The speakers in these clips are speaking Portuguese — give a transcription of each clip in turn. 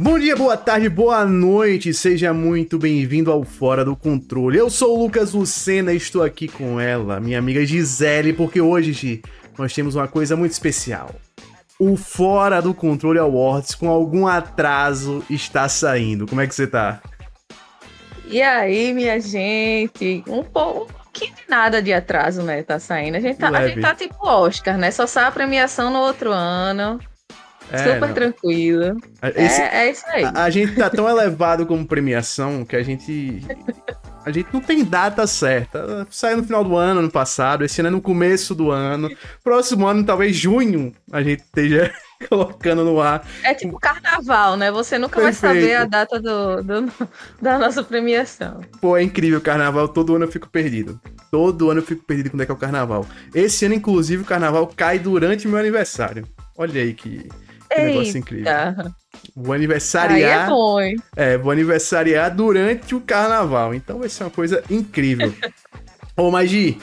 Bom dia, boa tarde, boa noite, seja muito bem-vindo ao Fora do Controle. Eu sou o Lucas Lucena e estou aqui com ela, minha amiga Gisele, porque hoje, Gi, nós temos uma coisa muito especial. O Fora do Controle Awards, com algum atraso, está saindo. Como é que você tá? E aí, minha gente? Um pouco que nada de atraso, né? Tá saindo. A gente tá, a gente tá tipo Oscar, né? Só sai a premiação no outro ano. É, Super não. tranquilo. Esse, é, é, isso aí. A, a, gente tá tão elevado como premiação que a gente. A gente não tem data certa. Saiu no final do ano, ano passado. Esse ano é no começo do ano. Próximo ano, talvez junho, a gente esteja colocando no ar. É tipo carnaval, né? Você nunca Perfeito. vai saber a data do, do, da nossa premiação. Pô, é incrível o carnaval. Todo ano eu fico perdido. Todo ano eu fico perdido quando é que é o carnaval. Esse ano, inclusive, o carnaval cai durante meu aniversário. Olha aí que que negócio incrível. Vou aniversariar. Aí é bom, hein? É, vou aniversariar durante o carnaval. Então vai ser uma coisa incrível. Ô, Magi,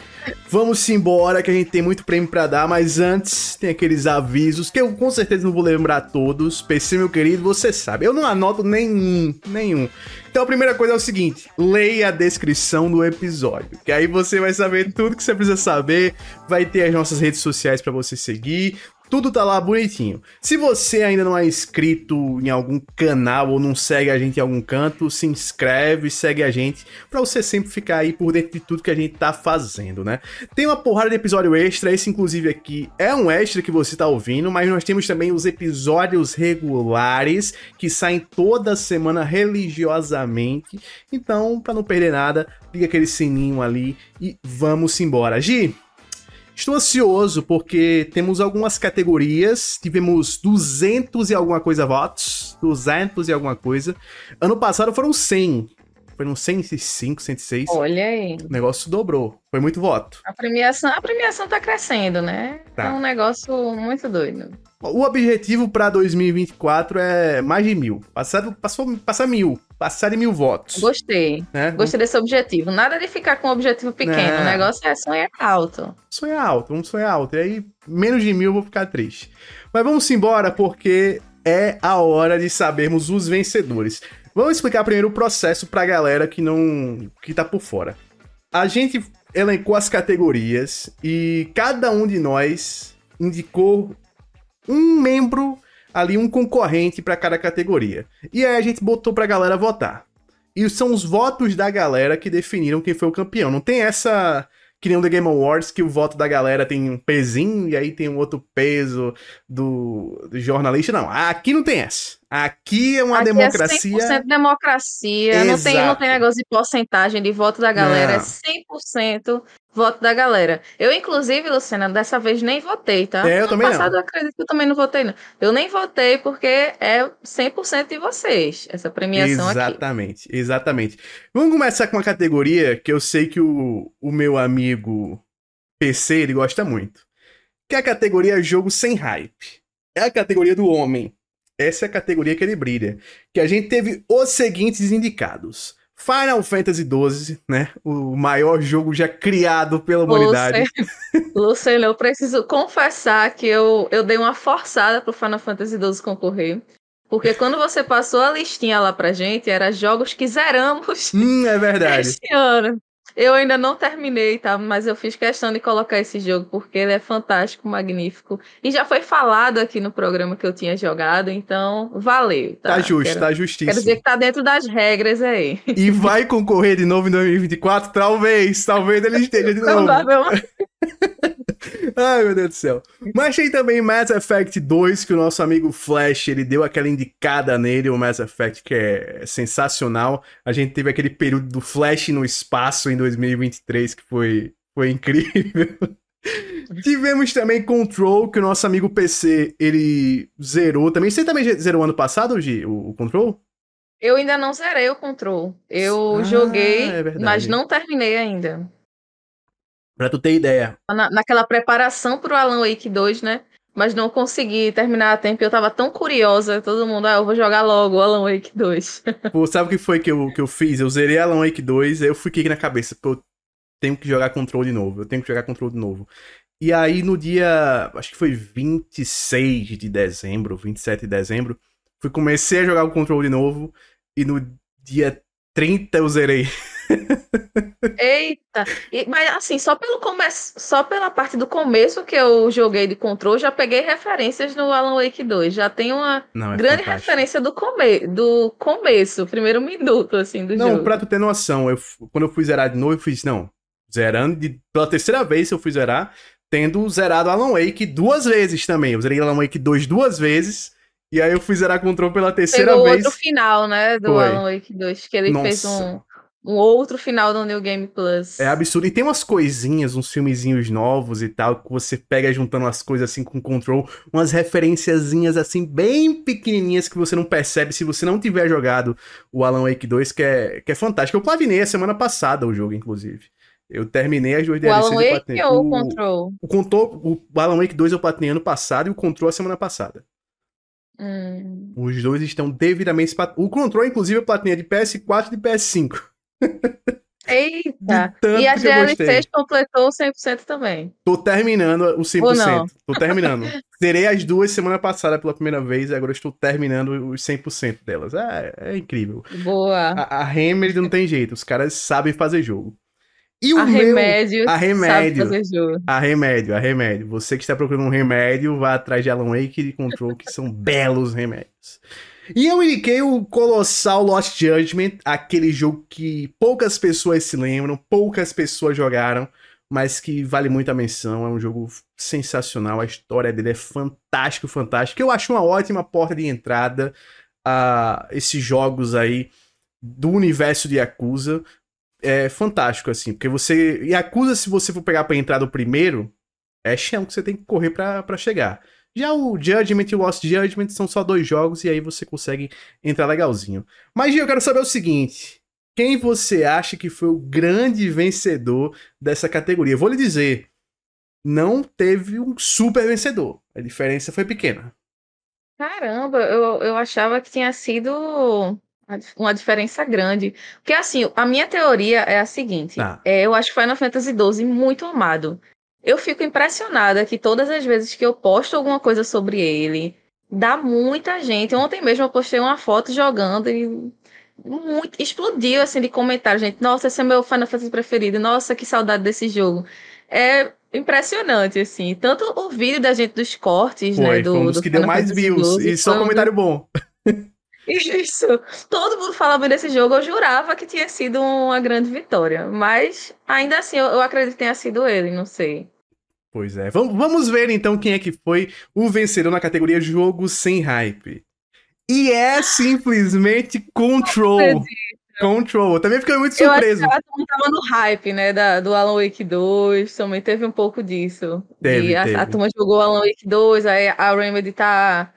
vamos embora que a gente tem muito prêmio para dar, mas antes tem aqueles avisos que eu com certeza não vou lembrar todos. PC, meu querido, você sabe, eu não anoto nenhum, nenhum. Então a primeira coisa é o seguinte, leia a descrição do episódio, que aí você vai saber tudo que você precisa saber, vai ter as nossas redes sociais para você seguir, tudo tá lá bonitinho. Se você ainda não é inscrito em algum canal ou não segue a gente em algum canto, se inscreve, segue a gente, para você sempre ficar aí por dentro de tudo que a gente tá fazendo, né? Tem uma porrada de episódio extra, esse inclusive aqui é um extra que você tá ouvindo, mas nós temos também os episódios regulares que saem toda semana religiosamente. Então, para não perder nada, liga aquele sininho ali e vamos embora. Gi, Estou ansioso porque temos algumas categorias, tivemos 200 e alguma coisa votos, 200 e alguma coisa. Ano passado foram 100. Foram 105, 106. Olha aí. O negócio dobrou. Foi muito voto. A premiação, a premiação tá crescendo, né? Tá. É um negócio muito doido. O objetivo para 2024 é mais de mil. Passar, passou, passar mil. Passar de mil votos. Gostei. Né? Gostei desse objetivo. Nada de ficar com um objetivo pequeno. É. O negócio é sonhar alto. Sonhar alto, vamos sonhar alto. E aí, menos de mil eu vou ficar triste. Mas vamos embora, porque é a hora de sabermos os vencedores. Vamos explicar primeiro o processo pra galera que não. que tá por fora. A gente elencou as categorias e cada um de nós indicou um membro ali, um concorrente para cada categoria. E aí a gente botou pra galera votar. E são os votos da galera que definiram quem foi o campeão. Não tem essa que nem o The Game Awards, que o voto da galera tem um pezinho e aí tem um outro peso do, do jornalista. Não, aqui não tem essa. Aqui é uma Aqui democracia. É 100% democracia. Não tem, não tem negócio de porcentagem de voto da galera. Não. É 100% voto da galera. Eu, inclusive, Luciana, dessa vez nem votei, tá? É, eu também passado, não. Eu acredito que eu também não votei, não. Eu nem votei porque é 100% de vocês, essa premiação exatamente, aqui. Exatamente, exatamente. Vamos começar com uma categoria que eu sei que o, o meu amigo PC, ele gosta muito. Que é a categoria jogo sem hype. É a categoria do homem. Essa é a categoria que ele brilha. Que a gente teve os seguintes indicados. Final Fantasy XII, né? O maior jogo já criado pela humanidade. Luciano, eu preciso confessar que eu, eu dei uma forçada pro Final Fantasy XII concorrer. Porque quando você passou a listinha lá pra gente, era jogos que zeramos. Hum, é verdade. Este ano. Eu ainda não terminei, tá? Mas eu fiz questão de colocar esse jogo porque ele é fantástico, magnífico. E já foi falado aqui no programa que eu tinha jogado, então valeu. Tá, tá justo, quero, tá justíssimo. Quero dizer que tá dentro das regras aí. E vai concorrer de novo em 2024? Talvez, talvez ele esteja de novo. Ai, meu Deus do céu. Mas tem também Mass Effect 2, que o nosso amigo Flash, ele deu aquela indicada nele, o Mass Effect, que é sensacional. A gente teve aquele período do Flash no espaço em 2023, que foi, foi incrível. Tivemos também Control, que o nosso amigo PC, ele zerou também. Você também zerou ano passado, Gi, o, o Control? Eu ainda não zerei o Control. Eu ah, joguei, é mas não terminei ainda. Pra tu ter ideia. Na, naquela preparação pro Alan Wake 2, né? Mas não consegui terminar a tempo. Eu tava tão curiosa. Todo mundo, ah, eu vou jogar logo Alan Wake 2. Pô, sabe o que foi que eu, que eu fiz? Eu zerei Alan Wake 2, aí eu fiquei na cabeça. Pô, eu tenho que jogar controle de novo. Eu tenho que jogar controle de novo. E aí no dia, acho que foi 26 de dezembro, 27 de dezembro, Fui comecei a jogar o Control de novo e no dia 30 eu zerei. Eita! E, mas assim, só pelo começo, só pela parte do começo que eu joguei de controle, já peguei referências no Alan Wake 2. Já tem uma Não, é grande fantástico. referência do, come do começo, primeiro minuto, assim, do Não, jogo. Não, pra tu ter noção, eu, quando eu fui zerar de novo, eu fiz, não, zerando, de, pela terceira vez eu fui zerar, tendo zerado Alan Wake duas vezes também. Eu zerei Alan Wake 2 duas vezes, e aí eu fui zerar Control pela terceira Pegou vez. outro final, né, do Foi. Alan Wake 2, que ele Nossa. fez um um outro final do New Game Plus. É absurdo. E tem umas coisinhas, uns filmezinhos novos e tal, que você pega juntando as coisas assim com control, umas referenciazinhas assim, bem pequenininhas que você não percebe se você não tiver jogado o Alan Wake 2, que é, que é fantástico. Eu platinei a semana passada o jogo, inclusive. Eu terminei as duas DLCs o Alan Wake ou o Control? O, Control, o Alan Wake 2 eu platinei ano passado e o Control a semana passada. Hum. Os dois estão devidamente... O Control, inclusive, eu platinei de PS4 e de PS5. Eita! E a DLCs completou 100% também. Tô terminando o 100%. Tô terminando. Terei as duas semana passada pela primeira vez e agora estou terminando os 100% delas. É, é incrível. Boa. A, a Hammer não tem jeito. Os caras sabem fazer jogo. E o a meu, remédio, a remédio, a remédio, a remédio. Você que está procurando um remédio, vá atrás de Alan Wake e Control, que são belos remédios. E eu indiquei o colossal Lost Judgment, aquele jogo que poucas pessoas se lembram, poucas pessoas jogaram, mas que vale muito a menção. É um jogo sensacional, a história dele é fantástico, fantástico. Eu acho uma ótima porta de entrada a esses jogos aí do universo de Yakuza. É fantástico, assim, porque você. Yakuza, se você for pegar pra entrar do primeiro, é chão que você tem que correr para chegar. Já o Judgment e o Lost Judgment são só dois jogos e aí você consegue entrar legalzinho. Mas eu quero saber o seguinte: quem você acha que foi o grande vencedor dessa categoria? vou lhe dizer, não teve um super vencedor. A diferença foi pequena. Caramba, eu, eu achava que tinha sido uma diferença grande. Porque, assim, a minha teoria é a seguinte: ah. é, eu acho Final Fantasy XII muito amado. Eu fico impressionada que todas as vezes que eu posto alguma coisa sobre ele, dá muita gente. Ontem mesmo eu postei uma foto jogando e muito, explodiu assim de comentários, gente. Nossa, esse é meu Final Fantasy preferido. Nossa, que saudade desse jogo. É impressionante, assim. Tanto o vídeo da gente dos cortes, foi, né? Do, um dos do que deu mais views. e só comentário bom. Isso. Todo mundo falava desse jogo. Eu jurava que tinha sido uma grande vitória. Mas ainda assim, eu, eu acredito que tenha sido ele, não sei. Pois é. Vamos, vamos ver então quem é que foi o vencedor na categoria Jogo Sem Hype. E é simplesmente Control. Control. Também fiquei muito surpreso. Eu acho que ela tava no hype, né? Da, do Alan Wake 2. Também teve um pouco disso. Teve, e a, teve. a turma jogou Alan Wake 2, aí a Remedy tá.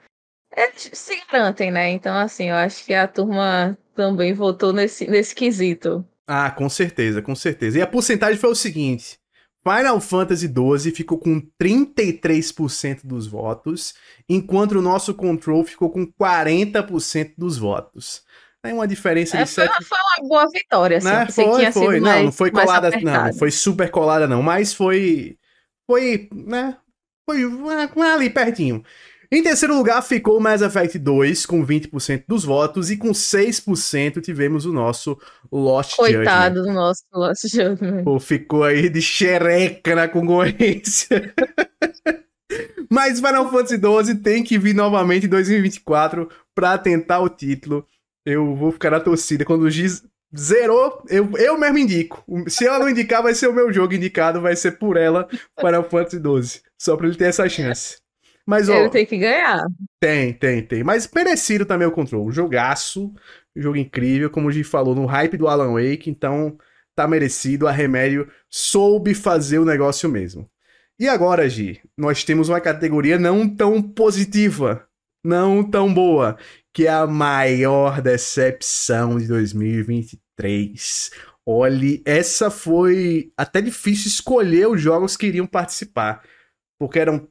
Eles se garantem, né? Então, assim, eu acho que a turma também votou nesse, nesse quesito. Ah, com certeza, com certeza. E a porcentagem foi o seguinte: Final Fantasy XII ficou com 33% dos votos, enquanto o nosso Control ficou com 40% dos votos. É uma diferença de é, foi, foi uma boa vitória, assim. Né? Foi, foi. não, não foi colada, não, não foi super colada, não. Mas foi. Foi, né? Foi ali pertinho. Em terceiro lugar ficou Mass Effect 2, com 20% dos votos, e com 6% tivemos o nosso Lost Coitado Judgment. do nosso Lost Judgment. Pô, ficou aí de xereca na concorrência. Mas Final Fantasy XII tem que vir novamente em 2024 para tentar o título. Eu vou ficar na torcida. Quando o Giz zerou, eu, eu mesmo indico. Se ela não indicar, vai ser o meu jogo indicado, vai ser por ela Final Fantasy XII. Só pra ele ter essa chance. Mas, ó, Ele tem que ganhar. Tem, tem, tem. Mas merecido também o controle. Um jogaço, um jogo incrível, como o Gi falou, no hype do Alan Wake, então tá merecido. A Remédio soube fazer o negócio mesmo. E agora, Gi, nós temos uma categoria não tão positiva, não tão boa, que é a maior decepção de 2023. Olhe, essa foi até difícil escolher os jogos que iriam participar, porque eram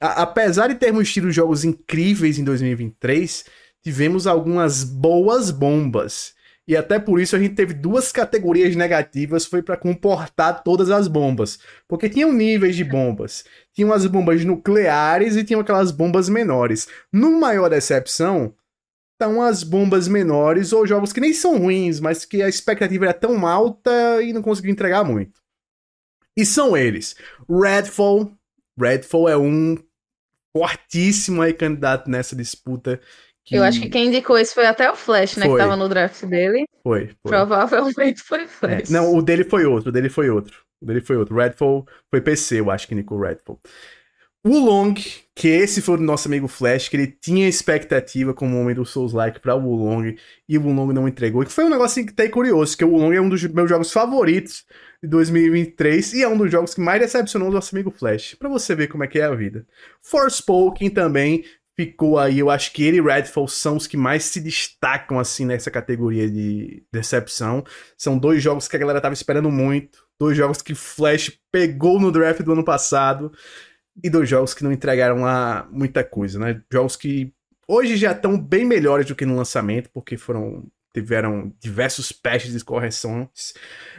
apesar de termos tido jogos incríveis em 2023, tivemos algumas boas bombas. E até por isso a gente teve duas categorias negativas, foi para comportar todas as bombas. Porque tinham níveis de bombas. Tinham as bombas nucleares e tinham aquelas bombas menores. No maior decepção, tá umas bombas menores ou jogos que nem são ruins, mas que a expectativa era tão alta e não conseguiu entregar muito. E são eles: Redfall. Redfall é um fortíssimo aí candidato nessa disputa. Que... Eu acho que quem indicou esse foi até o Flash, né? Foi. Que tava no draft dele. Foi. foi. Provavelmente foi Flash. É, não, o dele foi outro, o dele foi outro. O dele foi outro. Redfall foi PC, eu acho que indicou Redfall. O Long, que esse foi o nosso amigo Flash, que ele tinha expectativa como homem do Souls-like pra Wulong, e o Wulong não entregou. E que foi um negócio assim, que tá curioso, que o Wulong é um dos meus jogos favoritos de 2023 e é um dos jogos que mais decepcionou o nosso amigo Flash. Pra você ver como é que é a vida. Forspoken também ficou aí, eu acho que ele e Redfall são os que mais se destacam assim nessa categoria de decepção. São dois jogos que a galera tava esperando muito, dois jogos que Flash pegou no draft do ano passado e dois jogos que não entregaram lá muita coisa, né? Jogos que hoje já estão bem melhores do que no lançamento, porque foram tiveram diversos patches e correções,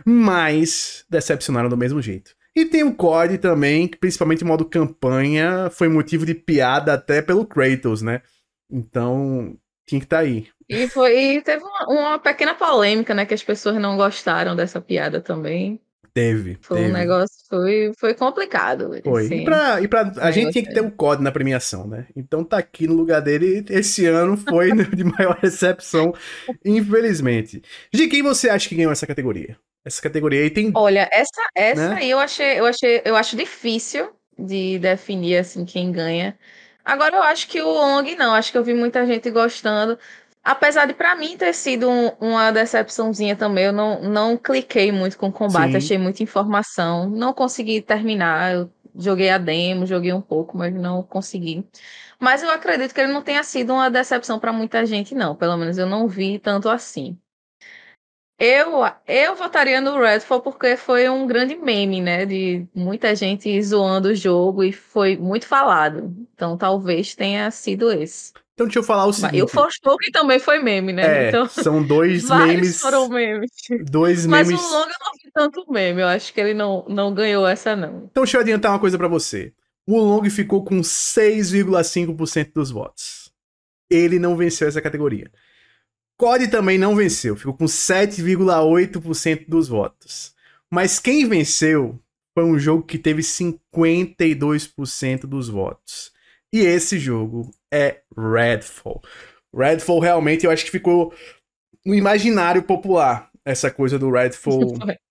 mas decepcionaram do mesmo jeito. E tem o COD também, que principalmente em modo campanha, foi motivo de piada até pelo Kratos, né? Então, tinha que estar tá aí. E, foi, e teve uma, uma, pequena polêmica, né? Que as pessoas não gostaram dessa piada também. Teve. Foi teve. um negócio, foi, foi complicado. Foi. Assim. E pra, e pra a gente tinha que ter o COD na premiação, né? Então tá aqui no lugar dele. Esse ano foi de maior recepção, infelizmente. De quem você acha que ganhou essa categoria? Essa categoria aí tem. Olha, essa, essa né? aí eu achei, eu achei, eu acho difícil de definir assim quem ganha. Agora eu acho que o Long não, acho que eu vi muita gente gostando. Apesar de para mim ter sido um, uma decepçãozinha também, eu não, não cliquei muito com o combate, Sim. achei muita informação, não consegui terminar, eu joguei a demo, joguei um pouco, mas não consegui. Mas eu acredito que ele não tenha sido uma decepção para muita gente, não. Pelo menos eu não vi tanto assim. Eu, eu votaria no Redfall porque foi um grande meme, né? De muita gente zoando o jogo e foi muito falado. Então talvez tenha sido esse. Então deixa eu falar o seguinte. E o Forspoken também foi meme, né? É, então, são dois memes. foram memes. Dois memes. Mas o Long eu não vi tanto meme. Eu acho que ele não, não ganhou essa, não. Então deixa eu adiantar uma coisa para você. O Long ficou com 6,5% dos votos. Ele não venceu essa categoria. COD também não venceu, ficou com 7,8% dos votos. Mas quem venceu foi um jogo que teve 52% dos votos. E esse jogo é Redfall. Redfall realmente eu acho que ficou no imaginário popular essa coisa do Redfall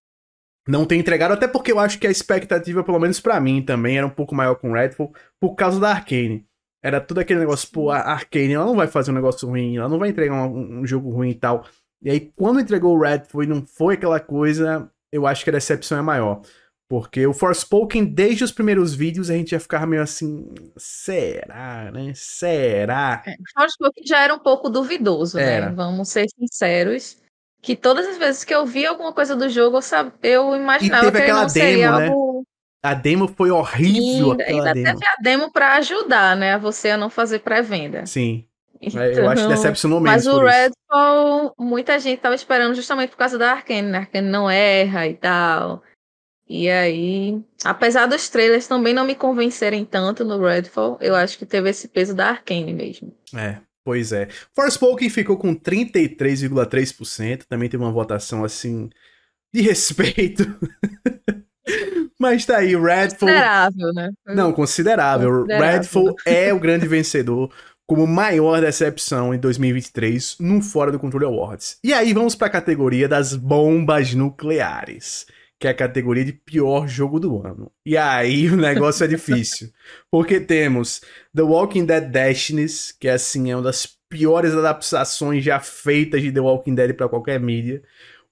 não ter entregado, até porque eu acho que a expectativa, pelo menos para mim também, era um pouco maior com Redfall por causa da Arkane. Era tudo aquele negócio, pô, a Arkane, ela não vai fazer um negócio ruim, ela não vai entregar um, um jogo ruim e tal. E aí, quando entregou o Redfall e não foi aquela coisa, eu acho que a decepção é maior. Porque o Forspoken, desde os primeiros vídeos, a gente já ficava meio assim, será, né? Será? É, Forspoken já era um pouco duvidoso, né? era. né? Vamos ser sinceros. Que todas as vezes que eu vi alguma coisa do jogo, eu, sab... eu imaginava que ele não demo, seria né? algo... A demo foi horrível. E ainda demo. teve a demo pra ajudar, né? A você a não fazer pré-venda. Sim. Então, eu acho que decepcionou menos. Mas o Redfall, muita gente tava esperando justamente por causa da Arkane, né? Arkane não erra e tal. E aí, apesar dos trailers também não me convencerem tanto no Redfall, eu acho que teve esse peso da Arkane mesmo. É, pois é. Forspoken ficou com 33,3%, também teve uma votação assim de respeito. Mas tá aí, Redfall. Considerável, né? Não, considerável. considerável. Redfall é o grande vencedor como maior decepção em 2023 no Fora do Controle Awards. E aí vamos para a categoria das bombas nucleares que é a categoria de pior jogo do ano. E aí o negócio é difícil. Porque temos The Walking Dead Destinies, que assim é uma das piores adaptações já feitas de The Walking Dead para qualquer mídia.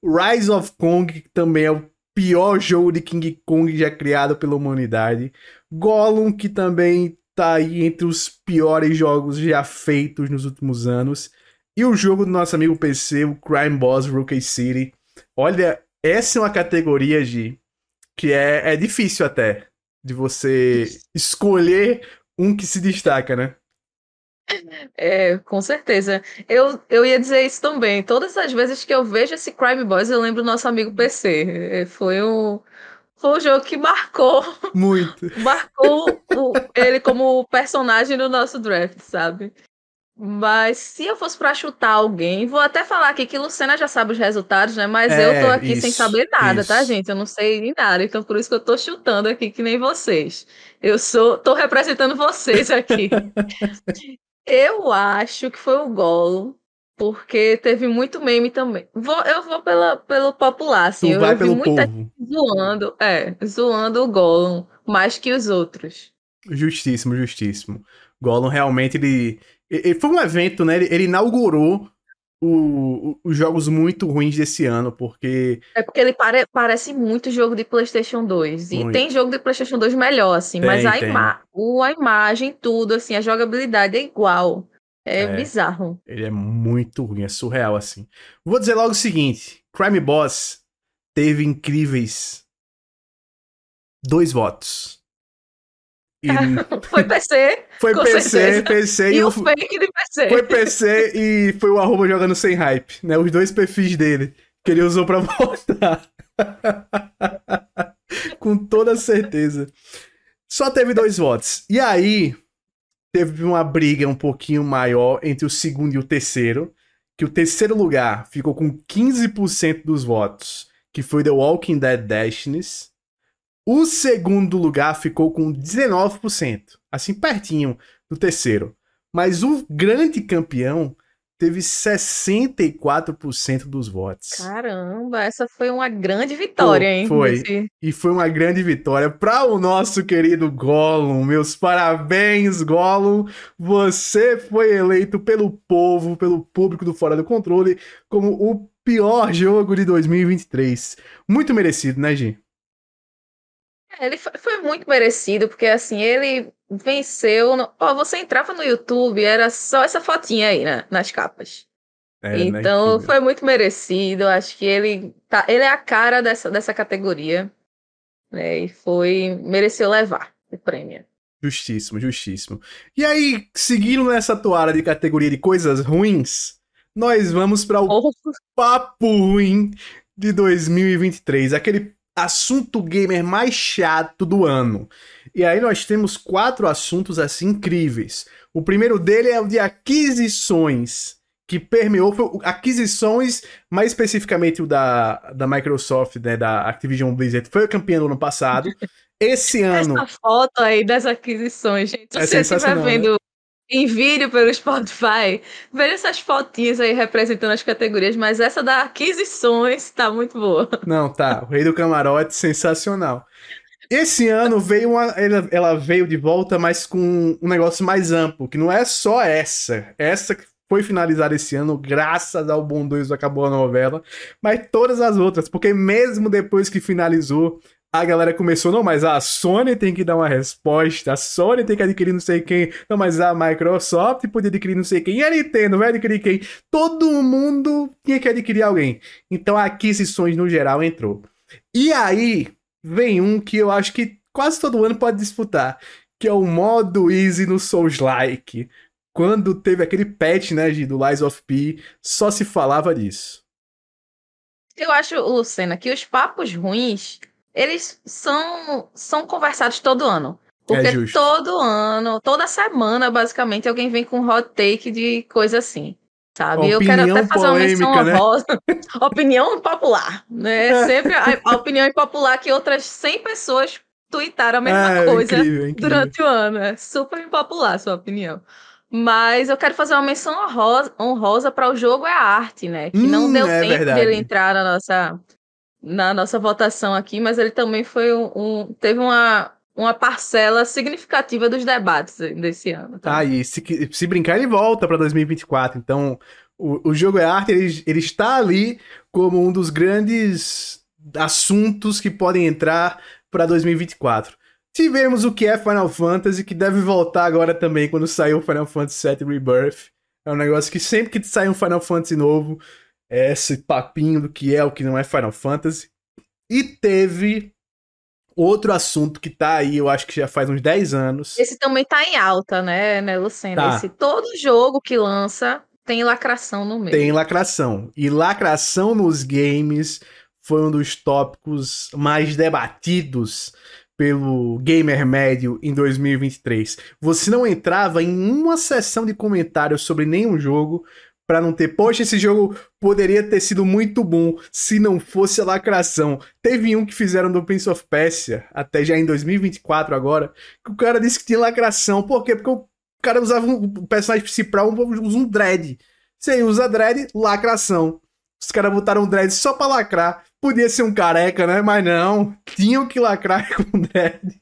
Rise of Kong, que também é o pior jogo de King Kong já criado pela humanidade. Gollum, que também tá aí entre os piores jogos já feitos nos últimos anos. E o jogo do nosso amigo PC, o Crime Boss Rookie City. Olha, essa é uma categoria de que é, é difícil até de você escolher um que se destaca, né? É, com certeza. Eu, eu ia dizer isso também. Todas as vezes que eu vejo esse Crime Boys, eu lembro do nosso amigo PC. É, foi um, foi um jogo que marcou. Muito. marcou o, ele como personagem no nosso draft, sabe? Mas se eu fosse para chutar alguém, vou até falar aqui que Lucena já sabe os resultados, né? Mas é, eu tô aqui isso, sem saber nada, tá, isso. tá, gente? Eu não sei nem nada, então por isso que eu tô chutando aqui que nem vocês. Eu sou, tô representando vocês aqui. eu acho que foi o Golo, porque teve muito meme também. Vou, eu vou pela, pelo popular, assim. Tu eu, vai pelo muita povo. zoando, é, zoando o Gollum mais que os outros. Justíssimo, justíssimo. Gollum realmente ele ele foi um evento, né? Ele, ele inaugurou o, o, os jogos muito ruins desse ano, porque. É porque ele pare, parece muito jogo de PlayStation 2. E muito. tem jogo de PlayStation 2 melhor, assim, tem, mas a, ima o, a imagem, tudo, assim, a jogabilidade é igual. É, é, bizarro. Ele é muito ruim, é surreal, assim. Vou dizer logo o seguinte: Crime Boss teve incríveis dois votos. E... foi PC. Foi PC, certeza. PC. E, e o fake de PC. Foi PC e foi o arroba jogando sem hype, né? Os dois perfis dele que ele usou pra votar. Com toda certeza. Só teve dois votos. E aí, teve uma briga um pouquinho maior entre o segundo e o terceiro. Que o terceiro lugar ficou com 15% dos votos, que foi The Walking Dead Destinies. O segundo lugar ficou com 19%, assim pertinho do terceiro. Mas o grande campeão teve 64% dos votos. Caramba, essa foi uma grande vitória, hein? Foi. E foi uma grande vitória para o nosso querido Gollum. Meus parabéns, Gollum. Você foi eleito pelo povo, pelo público do Fora do Controle, como o pior jogo de 2023. Muito merecido, né, Gi? É, ele foi, foi, muito merecido, porque assim, ele venceu. No... Ó, você entrava no YouTube, era só essa fotinha aí, né, nas capas. É, então foi muito merecido. Acho que ele tá, ele é a cara dessa, dessa categoria. Né, e foi. mereceu levar o prêmio. Justíssimo, justíssimo. E aí, seguindo nessa toada de categoria de coisas ruins, nós vamos para o oh. papo ruim de 2023. Aquele assunto gamer mais chato do ano. E aí nós temos quatro assuntos assim incríveis. O primeiro dele é o de aquisições, que permeou aquisições, mais especificamente o da, da Microsoft, né, da Activision Blizzard, foi campeão do ano passado. Esse ano. Essa foto aí das aquisições, gente. Se é você estiver vendo né? Em vídeo pelo Spotify, veja essas fotinhas aí representando as categorias, mas essa da aquisições tá muito boa. Não, tá. O Rei do Camarote, sensacional. Esse ano veio uma, ela, ela veio de volta, mas com um negócio mais amplo, que não é só essa. Essa que foi finalizada esse ano, graças ao Bom Deus acabou a novela, mas todas as outras, porque mesmo depois que finalizou, a galera começou, não, mas a Sony tem que dar uma resposta, a Sony tem que adquirir não sei quem, não, mas a Microsoft podia adquirir não sei quem, e a Nintendo vai adquirir quem? Todo mundo tinha que adquirir alguém. Então aquisições no geral entrou. E aí vem um que eu acho que quase todo ano pode disputar, que é o modo easy no Souls-like. Quando teve aquele patch, né, do Lies of P, só se falava disso. Eu acho, Lucena, que os papos ruins eles são, são conversados todo ano. Porque é todo ano, toda semana, basicamente, alguém vem com um hot take de coisa assim. Sabe? Opinião eu quero até fazer uma menção né? honrosa. opinião popular. Né? É. Sempre a, a, opinião impopular que outras 100 pessoas tweetaram a mesma é, coisa incrível, incrível. durante o ano. É super impopular a sua opinião. Mas eu quero fazer uma menção honrosa, honrosa para o jogo é a arte, né? Que hum, não deu é tempo verdade. de ele entrar na nossa na nossa votação aqui, mas ele também foi um, um teve uma, uma parcela significativa dos debates desse ano. Tá? Ah, e se, se brincar, ele volta para 2024. Então, o, o jogo é arte, ele, ele está ali como um dos grandes assuntos que podem entrar para 2024. Tivemos o que é Final Fantasy, que deve voltar agora também quando sair o Final Fantasy VII Rebirth. É um negócio que sempre que sai um Final Fantasy novo, esse papinho do que é o que não é Final Fantasy. E teve outro assunto que tá aí, eu acho que já faz uns 10 anos. Esse também tá em alta, né, né Luciano? Tá. Esse, todo jogo que lança tem lacração no meio. Tem lacração. E lacração nos games foi um dos tópicos mais debatidos pelo gamer médio em 2023. Você não entrava em uma sessão de comentários sobre nenhum jogo para não ter, poxa, esse jogo poderia ter sido muito bom se não fosse a lacração. Teve um que fizeram do Prince of Persia, até já em 2024 agora, que o cara disse que tinha lacração. Por quê? Porque o cara usava um, personagem principal usa um dread. Você usa dread, lacração. Os caras botaram dread só pra lacrar. Podia ser um careca, né? Mas não. Tinham que lacrar com dread.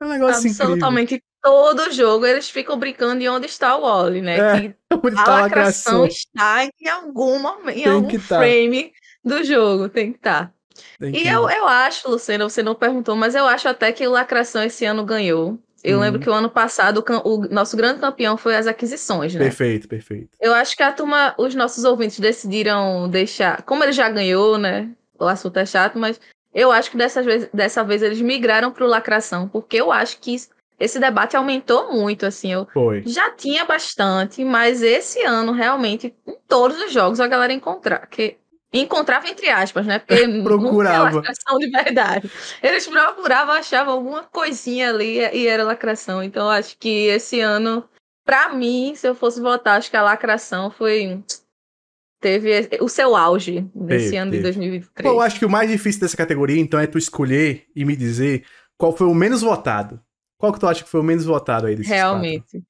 É um negócio Absolutamente incrível. Todo jogo eles ficam brincando de onde está o Wally, né? É, que a tá lacração está em alguma em algum tá. frame tá. do jogo, tem que estar. Tá. e eu, eu acho, Luciano, você não perguntou, mas eu acho até que o Lacração esse ano ganhou. Eu uhum. lembro que o ano passado o, o, nosso grande campeão foi as aquisições, né? Perfeito, perfeito. Eu acho que a turma, os nossos ouvintes decidiram deixar. Como ele já ganhou, né? O assunto é chato, mas eu acho que dessa vez, dessa vez eles migraram para o lacração, porque eu acho que esse debate aumentou muito, assim. Eu foi. já tinha bastante, mas esse ano, realmente, em todos os jogos, a galera encontrar. Que Encontrava entre aspas, né? Porque procurava. Não lacração de verdade. Eles procuravam, achavam alguma coisinha ali e era lacração. Então acho que esse ano, para mim, se eu fosse votar, acho que a lacração foi teve o seu auge nesse teve, ano teve. de 2023. Pô, eu acho que o mais difícil dessa categoria, então, é tu escolher e me dizer qual foi o menos votado. Qual que tu acha que foi o menos votado aí desses Realmente.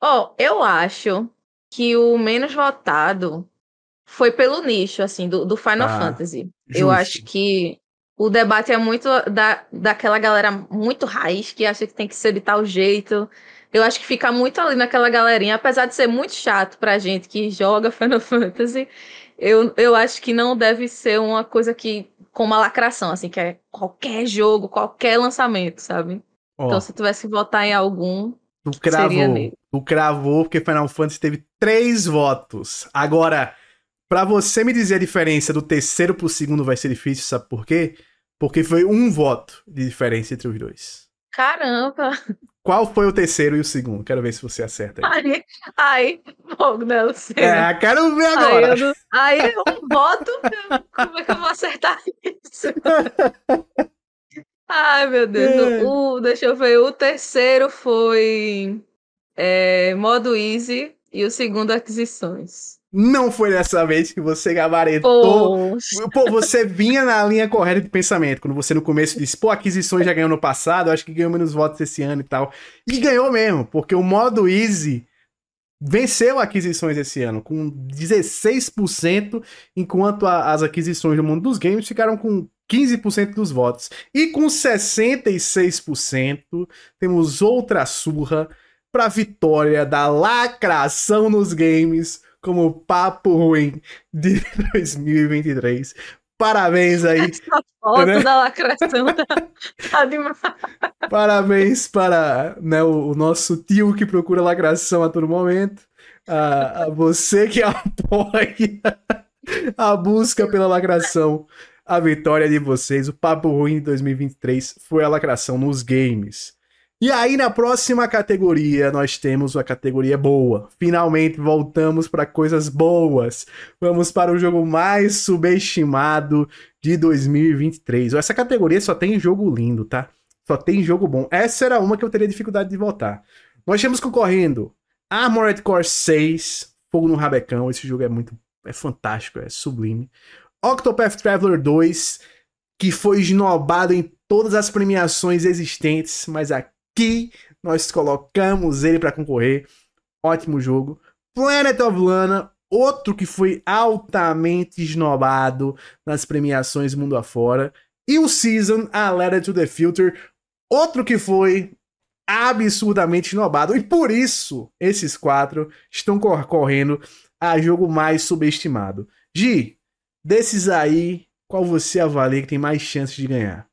Ó, oh, eu acho que o menos votado foi pelo nicho, assim, do, do Final ah, Fantasy. Justo. Eu acho que o debate é muito da, daquela galera muito raiz que acha que tem que ser de tal jeito. Eu acho que fica muito ali naquela galerinha, apesar de ser muito chato pra gente que joga Final Fantasy. Eu, eu acho que não deve ser uma coisa que, com uma lacração, assim, que é qualquer jogo, qualquer lançamento, sabe? Oh. Então, se tivesse que votar em algum, tu cravou, seria nele. Tu cravou, porque Final Fantasy teve três votos. Agora, Pra você me dizer a diferença do terceiro pro segundo vai ser difícil, sabe por quê? Porque foi um voto de diferença entre os dois. Caramba! Qual foi o terceiro e o segundo? Quero ver se você acerta aí. Ai, fogo, não sei. É, quero ver agora. Aí, eu, aí eu voto. Como é que eu vou acertar isso? Ai, meu Deus. É. O, deixa eu ver. O terceiro foi é, modo easy e o segundo aquisições. Não foi dessa vez que você gabaritou. Poxa. Pô, você vinha na linha correta de pensamento. Quando você no começo disse, pô, aquisições já ganhou no passado, acho que ganhou menos votos esse ano e tal. E ganhou mesmo, porque o modo Easy venceu aquisições esse ano, com 16%, enquanto a, as aquisições do mundo dos games ficaram com 15% dos votos. E com 66%, temos outra surra para vitória da lacração nos games como papo ruim de 2023. Parabéns aí. Essa foto né? da lacração tá, tá demais. Parabéns para né, o, o, nosso tio que procura lacração a todo momento. A, a você que apoia a busca pela lacração. A vitória de vocês, o papo ruim de 2023 foi a lacração nos games. E aí, na próxima categoria, nós temos a categoria boa. Finalmente voltamos para coisas boas. Vamos para o jogo mais subestimado de 2023. Essa categoria só tem jogo lindo, tá? Só tem jogo bom. Essa era uma que eu teria dificuldade de votar. Nós temos concorrendo Armored Core 6, Fogo no Rabecão. Esse jogo é muito. É fantástico, é sublime. Octopath Traveler 2, que foi esnobado em todas as premiações existentes, mas aqui nós colocamos ele para concorrer. Ótimo jogo. Planet of Lana, outro que foi altamente esnobado nas premiações mundo afora. E o Season, A Letter to the Future, outro que foi absurdamente esnobado. E por isso, esses quatro estão correndo a jogo mais subestimado. Gi, desses aí, qual você avalia que tem mais chances de ganhar?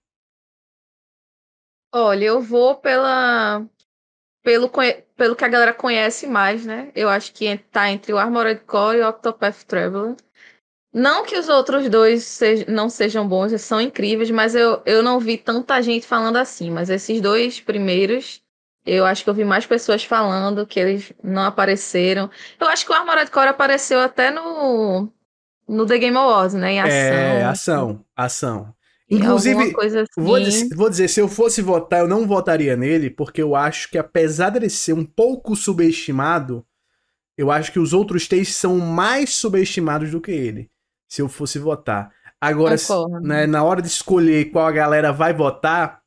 Olha, eu vou pela pelo, pelo que a galera conhece mais, né? Eu acho que tá entre o Armored Core e o Octopath Traveler. Não que os outros dois sej não sejam bons, eles são incríveis, mas eu, eu não vi tanta gente falando assim. Mas esses dois primeiros, eu acho que eu vi mais pessoas falando que eles não apareceram. Eu acho que o Armored Core apareceu até no, no The Game Awards, né? Em ação. É, ação, ação. Inclusive, assim. vou, dizer, vou dizer, se eu fosse votar, eu não votaria nele, porque eu acho que apesar dele ser um pouco subestimado, eu acho que os outros três são mais subestimados do que ele, se eu fosse votar. Agora, né, na hora de escolher qual a galera vai votar,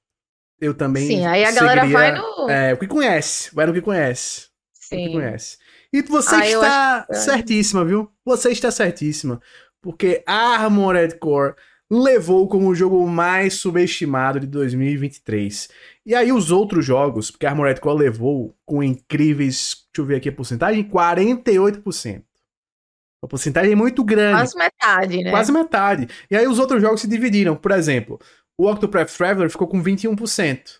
eu também. Sim, aí a galera vai no. É, o que conhece, vai no que conhece. Sim. O que conhece. E você ah, está acho... É. certíssima, viu? Você está certíssima. Porque Armored Core levou como o jogo mais subestimado de 2023. E aí os outros jogos, porque Armored Core levou com incríveis, deixa eu ver aqui a porcentagem, 48%. Uma porcentagem muito grande. Quase metade, né? Quase metade. E aí os outros jogos se dividiram. Por exemplo, o Octopath Traveler ficou com 21%.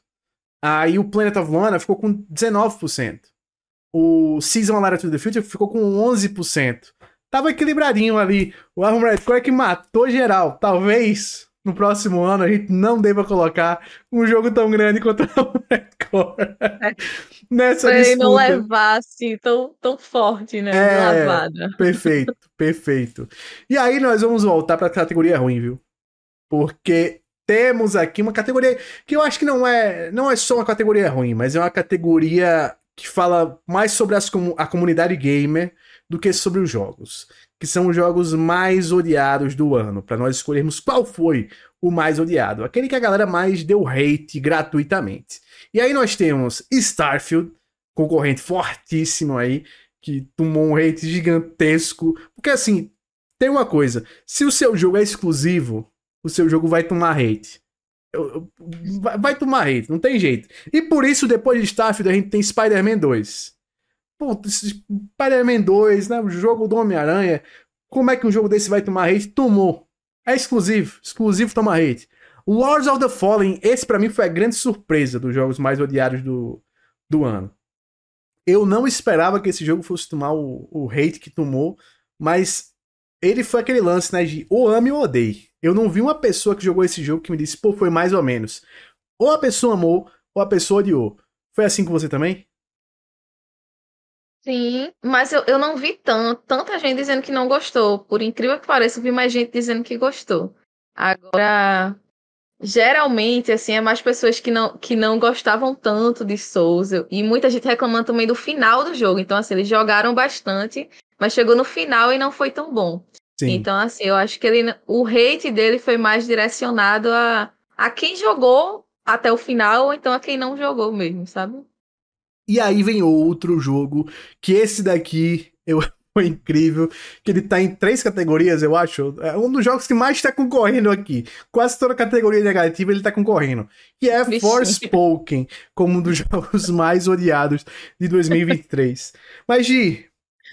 Aí o Planet of Lana ficou com 19%. O Season of to the Future ficou com 11% tava equilibradinho ali. O Armored Core que matou geral. Talvez no próximo ano a gente não deva colocar um jogo tão grande quanto o Armored Core nessa pra ele não levar assim tão, tão forte, né? É, lavada. Perfeito, perfeito. E aí nós vamos voltar para a categoria ruim, viu? Porque temos aqui uma categoria que eu acho que não é, não é só uma categoria ruim, mas é uma categoria que fala mais sobre as, a comunidade gamer do que sobre os jogos, que são os jogos mais odiados do ano, para nós escolhermos qual foi o mais odiado, aquele que a galera mais deu hate gratuitamente. E aí nós temos Starfield, concorrente fortíssimo aí, que tomou um hate gigantesco, porque assim, tem uma coisa, se o seu jogo é exclusivo, o seu jogo vai tomar hate. Vai tomar hate, não tem jeito. E por isso, depois de Starfield, a gente tem Spider-Man 2. Putz, Spider-Man 2, né? O jogo do Homem-Aranha. Como é que um jogo desse vai tomar hate? Tomou. É exclusivo. Exclusivo toma hate. Lords of the Fallen, esse para mim foi a grande surpresa dos jogos mais odiados do, do ano. Eu não esperava que esse jogo fosse tomar o, o hate que tomou, mas ele foi aquele lance, né, de ou ame ou odeie. Eu não vi uma pessoa que jogou esse jogo que me disse, pô, foi mais ou menos. Ou a pessoa amou, ou a pessoa odiou. Foi assim com você também? Sim, mas eu, eu não vi tanto, tanta gente dizendo que não gostou. Por incrível que pareça, eu vi mais gente dizendo que gostou. Agora, geralmente, assim, é mais pessoas que não, que não gostavam tanto de Souls. E muita gente reclamando também do final do jogo. Então, assim, eles jogaram bastante, mas chegou no final e não foi tão bom. Sim. Então, assim, eu acho que ele, o hate dele foi mais direcionado a, a quem jogou até o final, ou então a quem não jogou mesmo, sabe? E aí vem outro jogo, que esse daqui eu foi incrível, que ele tá em três categorias, eu acho. É um dos jogos que mais está concorrendo aqui. Quase toda categoria negativa ele tá concorrendo. Que é Vixe. Forspoken, como um dos jogos mais odiados de 2023. Mas, Gi,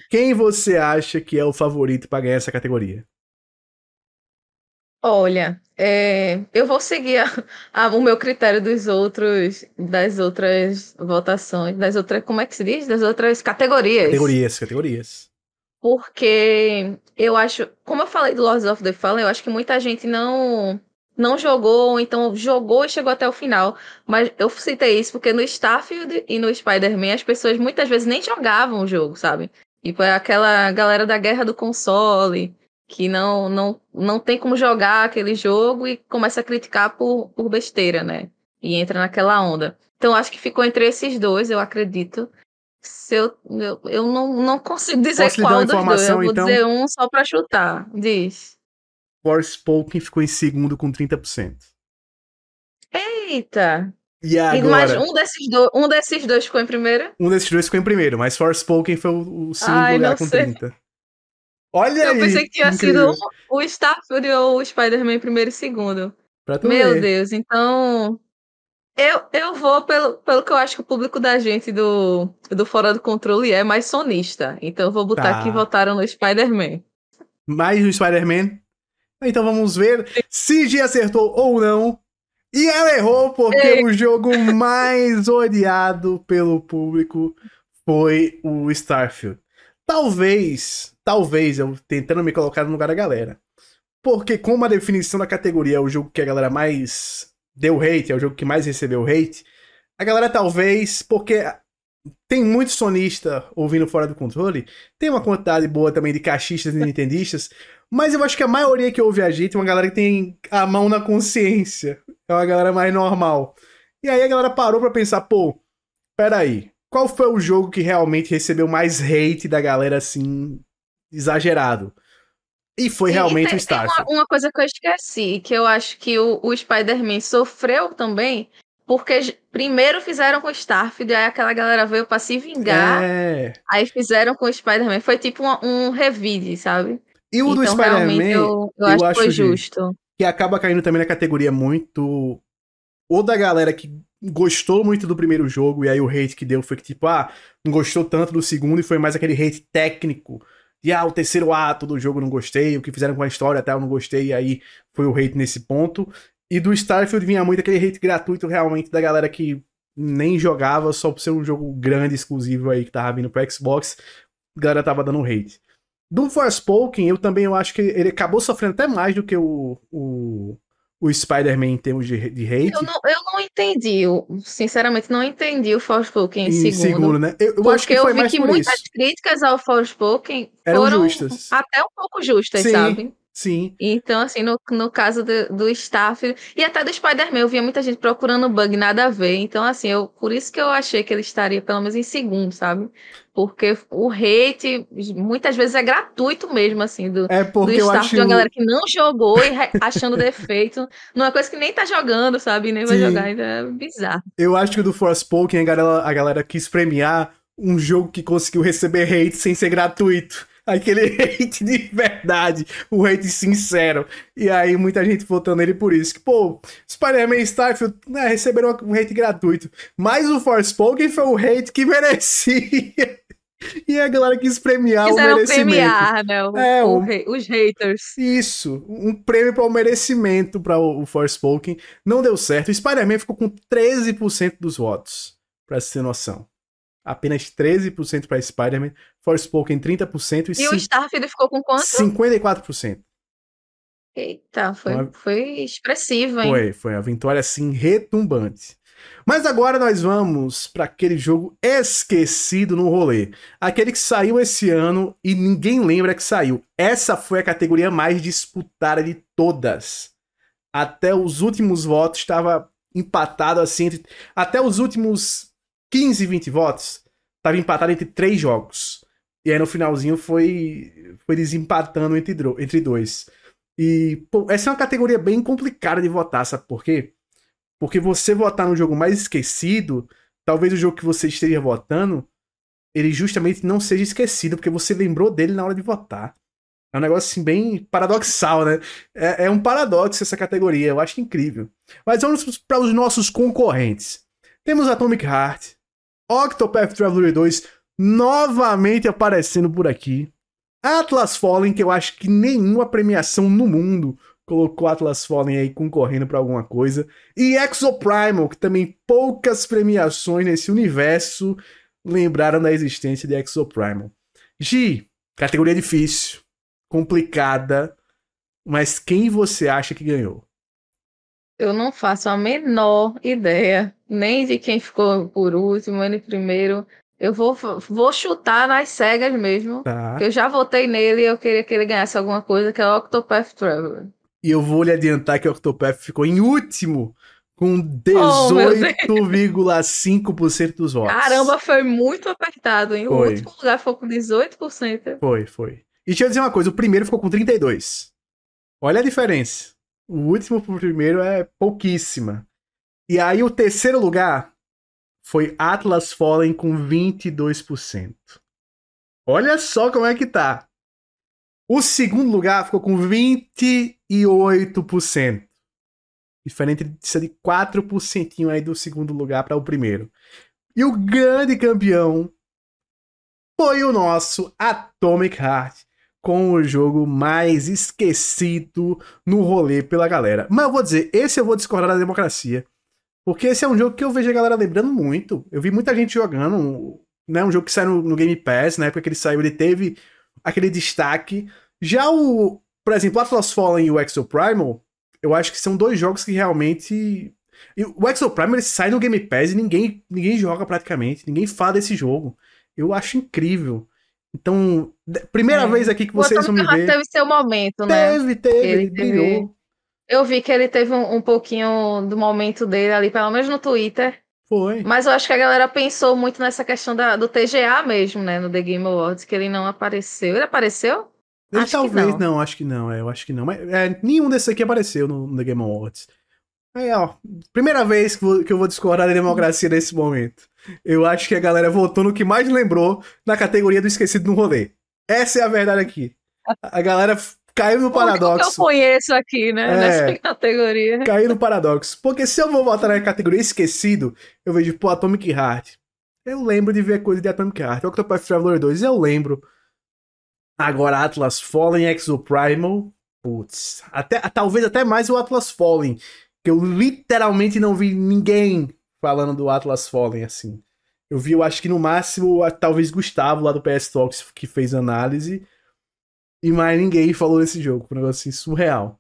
quem você acha que é o favorito para ganhar essa categoria? Olha, é, eu vou seguir a, a, o meu critério dos outros, das outras votações, das outras, como é que se diz? Das outras categorias. Categorias, categorias. Porque eu acho, como eu falei do Lords of the Fallen, eu acho que muita gente não não jogou, ou então jogou e chegou até o final. Mas eu citei isso porque no Starfield e no Spider-Man as pessoas muitas vezes nem jogavam o jogo, sabe? E foi aquela galera da guerra do console que não, não, não tem como jogar aquele jogo e começa a criticar por, por besteira, né? E entra naquela onda. Então acho que ficou entre esses dois, eu acredito. Se eu, eu, eu não, não consigo dizer Posso qual dos dois. Eu vou então? dizer um só pra chutar. Diz. Forspoken ficou em segundo com 30%. Eita! E agora? Mas um desses, do, um desses dois ficou em primeiro? Um desses dois ficou em primeiro, mas Forspoken foi o, o segundo Ai, lugar com sei. 30%. Olha eu aí. Eu pensei que tinha incrível. sido o Starfield ou o Spider-Man primeiro e segundo. Meu ver. Deus, então. Eu, eu vou pelo, pelo que eu acho que o público da gente do, do Fora do Controle é mais sonista. Então eu vou botar tá. que votaram no Spider-Man. Mais no Spider-Man? Então vamos ver se G acertou ou não. E ela errou, porque Ei. o jogo mais odiado pelo público foi o Starfield. Talvez, talvez eu tentando me colocar no lugar da galera. Porque como a definição da categoria é o jogo que a galera mais deu hate, é o jogo que mais recebeu hate, a galera talvez, porque tem muito sonista ouvindo fora do controle, tem uma quantidade boa também de caixistas e nintendistas, Mas eu acho que a maioria que ouve a gente é uma galera que tem a mão na consciência. É uma galera mais normal. E aí a galera parou pra pensar, pô, peraí, qual foi o jogo que realmente recebeu mais hate da galera assim, exagerado? E foi realmente tem, o Starfield. Uma, uma, coisa que eu esqueci, que eu acho que o, o Spider-Man sofreu também, porque primeiro fizeram com o Starfield, aí aquela galera veio pra se vingar, é... aí fizeram com o Spider-Man. Foi tipo um, um revide, sabe? E o então, do Spider-Man, eu, eu, eu, acho que foi justo. Que acaba caindo também na categoria muito. Ou da galera que gostou muito do primeiro jogo, e aí o hate que deu foi que, tipo, ah, não gostou tanto do segundo, e foi mais aquele hate técnico. E ah, o terceiro ato do jogo não gostei, o que fizeram com a história até eu não gostei, e aí foi o hate nesse ponto. E do Starfield vinha muito aquele hate gratuito realmente da galera que nem jogava só por ser um jogo grande, exclusivo aí que tava vindo pro Xbox. A galera tava dando hate. Do Forspoken, eu também eu acho que ele acabou sofrendo até mais do que o, o, o Spider-Man em termos de, de hate. Eu não, eu não entendi, eu, sinceramente não entendi o Forspoken em, em segundo. segundo né? Eu, eu acho que foi eu vi que muitas isso. críticas ao Forspoken foram justas. até um pouco justas, Sim. sabe? Sim. Então, assim, no, no caso do, do Staff e até do Spider-Man, eu via muita gente procurando bug, nada a ver. Então, assim, eu, por isso que eu achei que ele estaria pelo menos em segundo, sabe? Porque o hate muitas vezes é gratuito mesmo, assim, do, é do staff acho... de uma galera que não jogou e achando defeito. Numa coisa que nem tá jogando, sabe? Nem vai jogar, então é bizarro. Eu acho que o do Forspoken a galera, a galera quis premiar um jogo que conseguiu receber hate sem ser gratuito aquele hate de verdade, o hate sincero. E aí muita gente votando nele por isso. Que, pô, Spider-Man e Starfield né, receberam um hate gratuito. Mas o Forspoken foi o hate que merecia. E a galera quis premiar Quiseram o merecimento. premiar, né? O, é, o, o, os haters. Isso. Um prêmio para o merecimento para o, o Forspoken. Não deu certo. O Spider-Man ficou com 13% dos votos. Pra você ter noção apenas 13% para Spider-Man, Forspoken 30% e, e o Starfield ficou com quanto? 54%. Eita, foi, uma... foi expressivo, hein? Foi, foi uma vitória assim retumbante. Mas agora nós vamos para aquele jogo esquecido no rolê. Aquele que saiu esse ano e ninguém lembra que saiu. Essa foi a categoria mais disputada de todas. Até os últimos votos estava empatado assim até os últimos 15, 20 votos, tava empatado entre três jogos. E aí no finalzinho foi, foi desempatando entre, entre dois. E, pô, essa é uma categoria bem complicada de votar, sabe por quê? Porque você votar no jogo mais esquecido, talvez o jogo que você esteja votando, ele justamente não seja esquecido, porque você lembrou dele na hora de votar. É um negócio assim bem paradoxal, né? É, é um paradoxo essa categoria, eu acho incrível. Mas vamos para os nossos concorrentes. Temos Atomic Heart, Octopath Traveler 2 novamente aparecendo por aqui. Atlas Fallen, que eu acho que nenhuma premiação no mundo colocou Atlas Fallen aí concorrendo para alguma coisa. E Exoprimal, que também poucas premiações nesse universo lembraram da existência de Exoprimal. Gi, categoria difícil, complicada, mas quem você acha que ganhou? Eu não faço a menor ideia, nem de quem ficou por último, nem primeiro. Eu vou, vou chutar nas cegas mesmo. Tá. eu já votei nele e eu queria que ele ganhasse alguma coisa, que é o Octopath Traveler. E eu vou lhe adiantar que o Octopath ficou em último, com 18,5% oh, dos votos. Caramba, foi muito apertado, hein? Foi. O último lugar ficou com 18%. Foi, foi. E deixa eu dizer uma coisa, o primeiro ficou com 32%. Olha a diferença. O último pro primeiro é pouquíssima. E aí o terceiro lugar foi Atlas Fallen com 22%. Olha só como é que tá. O segundo lugar ficou com 28%. Diferente de 4% aí do segundo lugar para o primeiro. E o grande campeão foi o nosso Atomic Heart, com o jogo mais esquecido no rolê pela galera. Mas eu vou dizer, esse eu vou discordar da democracia. Porque esse é um jogo que eu vejo a galera lembrando muito. Eu vi muita gente jogando, né? Um jogo que saiu no, Game Pass, na época que ele saiu, ele teve aquele destaque. Já o, por exemplo, Atlas Fallen e o Exo Primal, eu acho que são dois jogos que realmente. E o Exo Primal ele sai no Game Pass e ninguém, ninguém joga praticamente, ninguém fala desse jogo. Eu acho incrível. Então, primeira é. vez aqui que vocês vão me ver. teve seu momento, né? Teve, teve, ele, brilhou. Eu vi que ele teve um, um, pouquinho do momento dele ali, pelo menos no Twitter. Foi. Mas eu acho que a galera pensou muito nessa questão da, do TGA mesmo, né? No The Game Awards, que ele não apareceu. Ele apareceu? Ele acho talvez, não. não. acho que não, é, eu acho que não. Mas é, nenhum desses aqui apareceu no, no The Game Awards. Aí, ó, primeira vez que, vou, que eu vou discordar da democracia nesse momento. Eu acho que a galera votou no que mais lembrou na categoria do esquecido no rolê. Essa é a verdade aqui. A galera caiu no paradoxo. Que eu conheço aqui, né? É, nessa categoria. Caiu no paradoxo. Porque se eu vou votar na categoria esquecido, eu vejo, pô, Atomic Heart. Eu lembro de ver coisa de Atomic Heart. Octopath Traveler 2, eu lembro. Agora Atlas Fallen, Exoprimal. Putz. Até, talvez até mais o Atlas Fallen. Que eu literalmente não vi ninguém falando do Atlas Fallen assim. Eu vi, eu acho que no máximo, talvez Gustavo lá do PS Talks que fez análise. E mais ninguém falou desse jogo. Um negócio assim, surreal.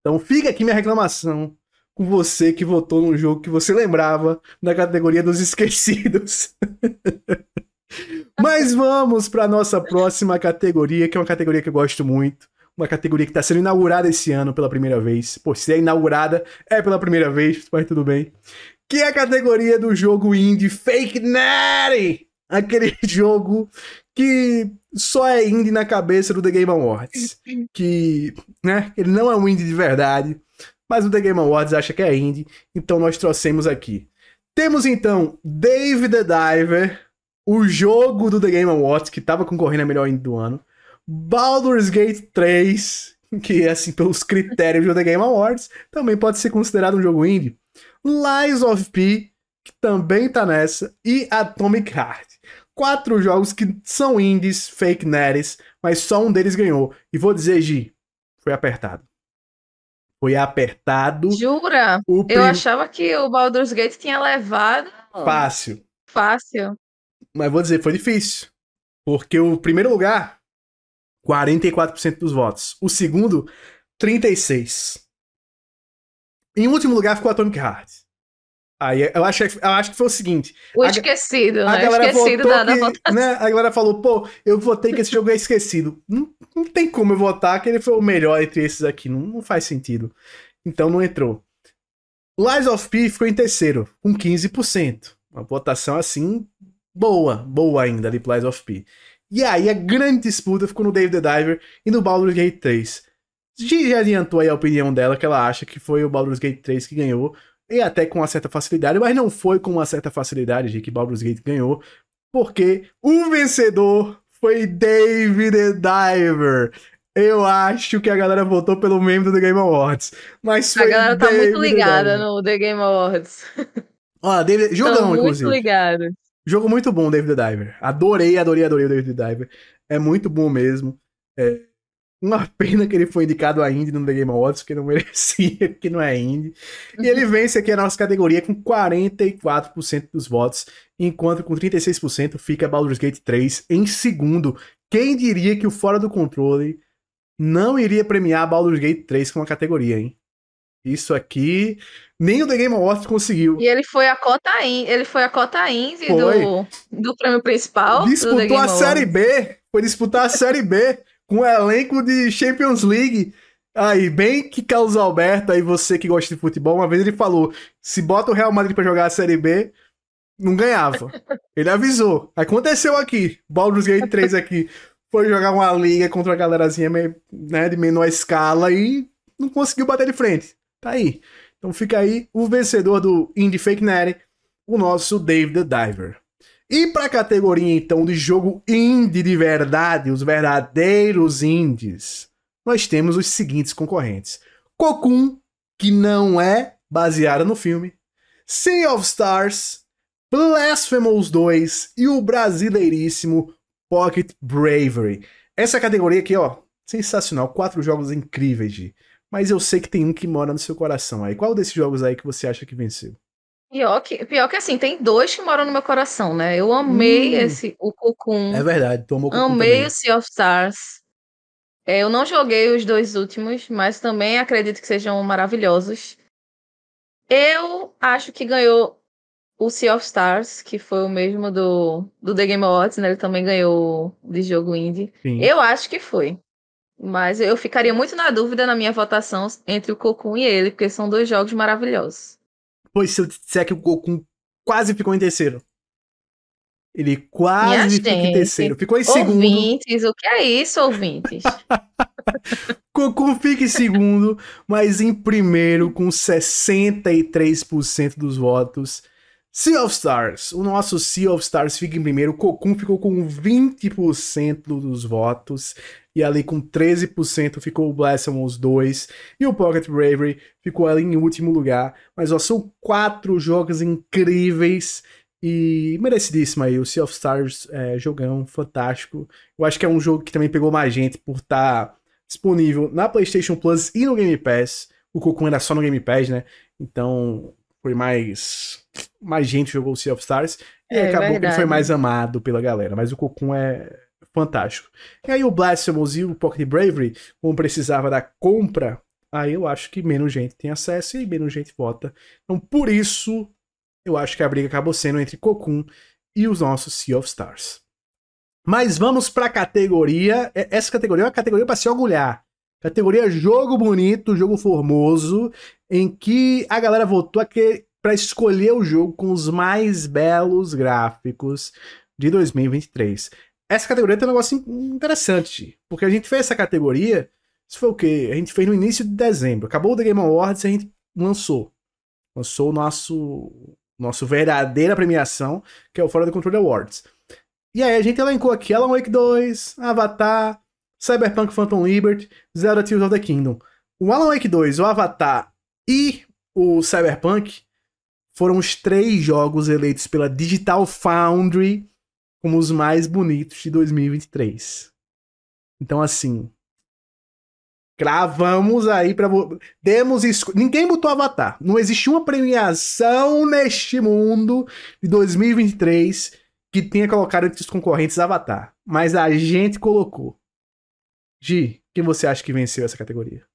Então fica aqui minha reclamação com você que votou num jogo que você lembrava na categoria dos esquecidos. Mas vamos para nossa próxima categoria, que é uma categoria que eu gosto muito. Uma categoria que está sendo inaugurada esse ano pela primeira vez. Pô, se é inaugurada, é pela primeira vez, mas tudo bem que é a categoria do jogo indie Fake Natty. Aquele jogo que só é indie na cabeça do The Game Awards. Que, né, ele não é um indie de verdade, mas o The Game Awards acha que é indie, então nós trouxemos aqui. Temos então Dave the Diver, o jogo do The Game Awards, que estava concorrendo a melhor indie do ano. Baldur's Gate 3, que, assim, pelos critérios do The Game Awards, também pode ser considerado um jogo indie. Lies of P, que também tá nessa, e Atomic Heart. Quatro jogos que são indies, fake nerds, mas só um deles ganhou. E vou dizer, Gi, foi apertado. Foi apertado. Jura? Prim... Eu achava que o Baldur's Gate tinha levado. Fácil. Fácil. Mas vou dizer, foi difícil. Porque o primeiro lugar, 44% dos votos. O segundo, 36%. Em último lugar ficou Atomic Heart. Aí eu acho, eu acho que foi o seguinte. O esquecido, a, né? A galera esquecido da, da votação. Né, a galera falou, pô, eu votei que esse jogo é esquecido. Não, não tem como eu votar que ele foi o melhor entre esses aqui. Não, não faz sentido. Então não entrou. Lies of P ficou em terceiro, com 15%. Uma votação assim, boa, boa ainda ali pro Lies of P. E aí a grande disputa ficou no David the Diver e no Baldur's Gate 3. Já adiantou aí a opinião dela, que ela acha que foi o Baldur's Gate 3 que ganhou, e até com uma certa facilidade, mas não foi com uma certa facilidade de que Baldur's Gate ganhou, porque o vencedor foi David the Diver. Eu acho que a galera votou pelo membro do The Game Awards. Mas foi a galera tá David muito ligada no The Game Awards. Ó, David, jogão, muito inclusive. Muito ligado. Jogo muito bom, David the Diver. Adorei, adorei, adorei o David the Diver. É muito bom mesmo. É, uma pena que ele foi indicado a Indy no The Game Awards, porque não merecia, que não é Indy. E ele vence aqui a nossa categoria com 44% dos votos, enquanto com 36% fica Baldur's Gate 3 em segundo. Quem diria que o Fora do Controle não iria premiar Baldur's Gate 3 com uma categoria, hein? Isso aqui, nem o The Game Awards conseguiu. E ele foi a cota in, ele foi a cota indie do, do prêmio principal. Disputou a Série B, foi disputar a Série B com um elenco de Champions League. Aí, bem que Carlos Alberto, aí você que gosta de futebol, uma vez ele falou: se bota o Real Madrid para jogar a Série B, não ganhava. Ele avisou. Aconteceu aqui. Baldur's Gate 3 aqui. Foi jogar uma liga contra a galerazinha né, de menor escala e não conseguiu bater de frente. Tá aí. Então fica aí o vencedor do Indie Fake Natty, o nosso Dave the Diver. E para a categoria então de jogo indie de verdade, os verdadeiros indies, nós temos os seguintes concorrentes: Cocoon, que não é baseada no filme, Sea of Stars, Blasphemous 2 e o brasileiríssimo Pocket Bravery. Essa categoria aqui, ó, sensacional, quatro jogos incríveis, de. Mas eu sei que tem um que mora no seu coração aí. Qual desses jogos aí que você acha que venceu? Pior que, pior que assim, tem dois que moram no meu coração, né? Eu amei hum. esse, o Cocoon. É verdade, tomou Cocoon Amei também. o Sea of Stars. É, eu não joguei os dois últimos, mas também acredito que sejam maravilhosos. Eu acho que ganhou o Sea of Stars, que foi o mesmo do, do The Game Awards, né? Ele também ganhou de jogo indie. Sim. Eu acho que foi. Mas eu ficaria muito na dúvida na minha votação entre o Cocoon e ele, porque são dois jogos maravilhosos. Pois se eu disser que o Cocoon quase ficou em terceiro. Ele quase ficou em terceiro. Ficou em segundo. Ouvintes, o que é isso, ouvintes? Cocoon fica em segundo, mas em primeiro, com 63% dos votos. Sea of Stars. O nosso Sea of Stars fica em primeiro. Cocoon ficou com 20% dos votos. E ali com 13% ficou o Blasphemous 2. E o Pocket Bravery ficou ali em último lugar. Mas ó, são quatro jogos incríveis e merecidíssimo aí, o Sea of Stars é, jogão, fantástico. Eu acho que é um jogo que também pegou mais gente por estar tá disponível na PlayStation Plus e no Game Pass. O Cocoon era só no Game Pass, né? Então foi mais. Mais gente jogou o Sea of Stars. E é, acabou verdade. que ele foi mais amado pela galera. Mas o Cocoon é fantástico. E aí o Blasphemous e o Pocket Bravery, como precisava da compra, aí eu acho que menos gente tem acesso e menos gente vota. Então por isso eu acho que a briga acabou sendo entre Cocoon e os nossos Sea of Stars. Mas vamos para a categoria. É, essa categoria é uma categoria para se orgulhar. Categoria jogo bonito, jogo formoso, em que a galera votou para escolher o jogo com os mais belos gráficos de 2023. Essa categoria tem um negócio interessante, porque a gente fez essa categoria, isso foi o quê? A gente fez no início de dezembro. Acabou o The Game Awards e a gente lançou. Lançou o nosso nossa verdadeira premiação, que é o Fora do Controle Awards. E aí a gente elencou aqui Alan Wake 2, Avatar, Cyberpunk Phantom Liberty, Zelda Tears of the Kingdom. O Alan Wake 2, o Avatar e o Cyberpunk foram os três jogos eleitos pela Digital Foundry como os mais bonitos de 2023. Então, assim, Cravamos aí para demos esco... ninguém botou Avatar. Não existe uma premiação neste mundo de 2023 que tenha colocado entre os concorrentes Avatar, mas a gente colocou. Gi, quem você acha que venceu essa categoria?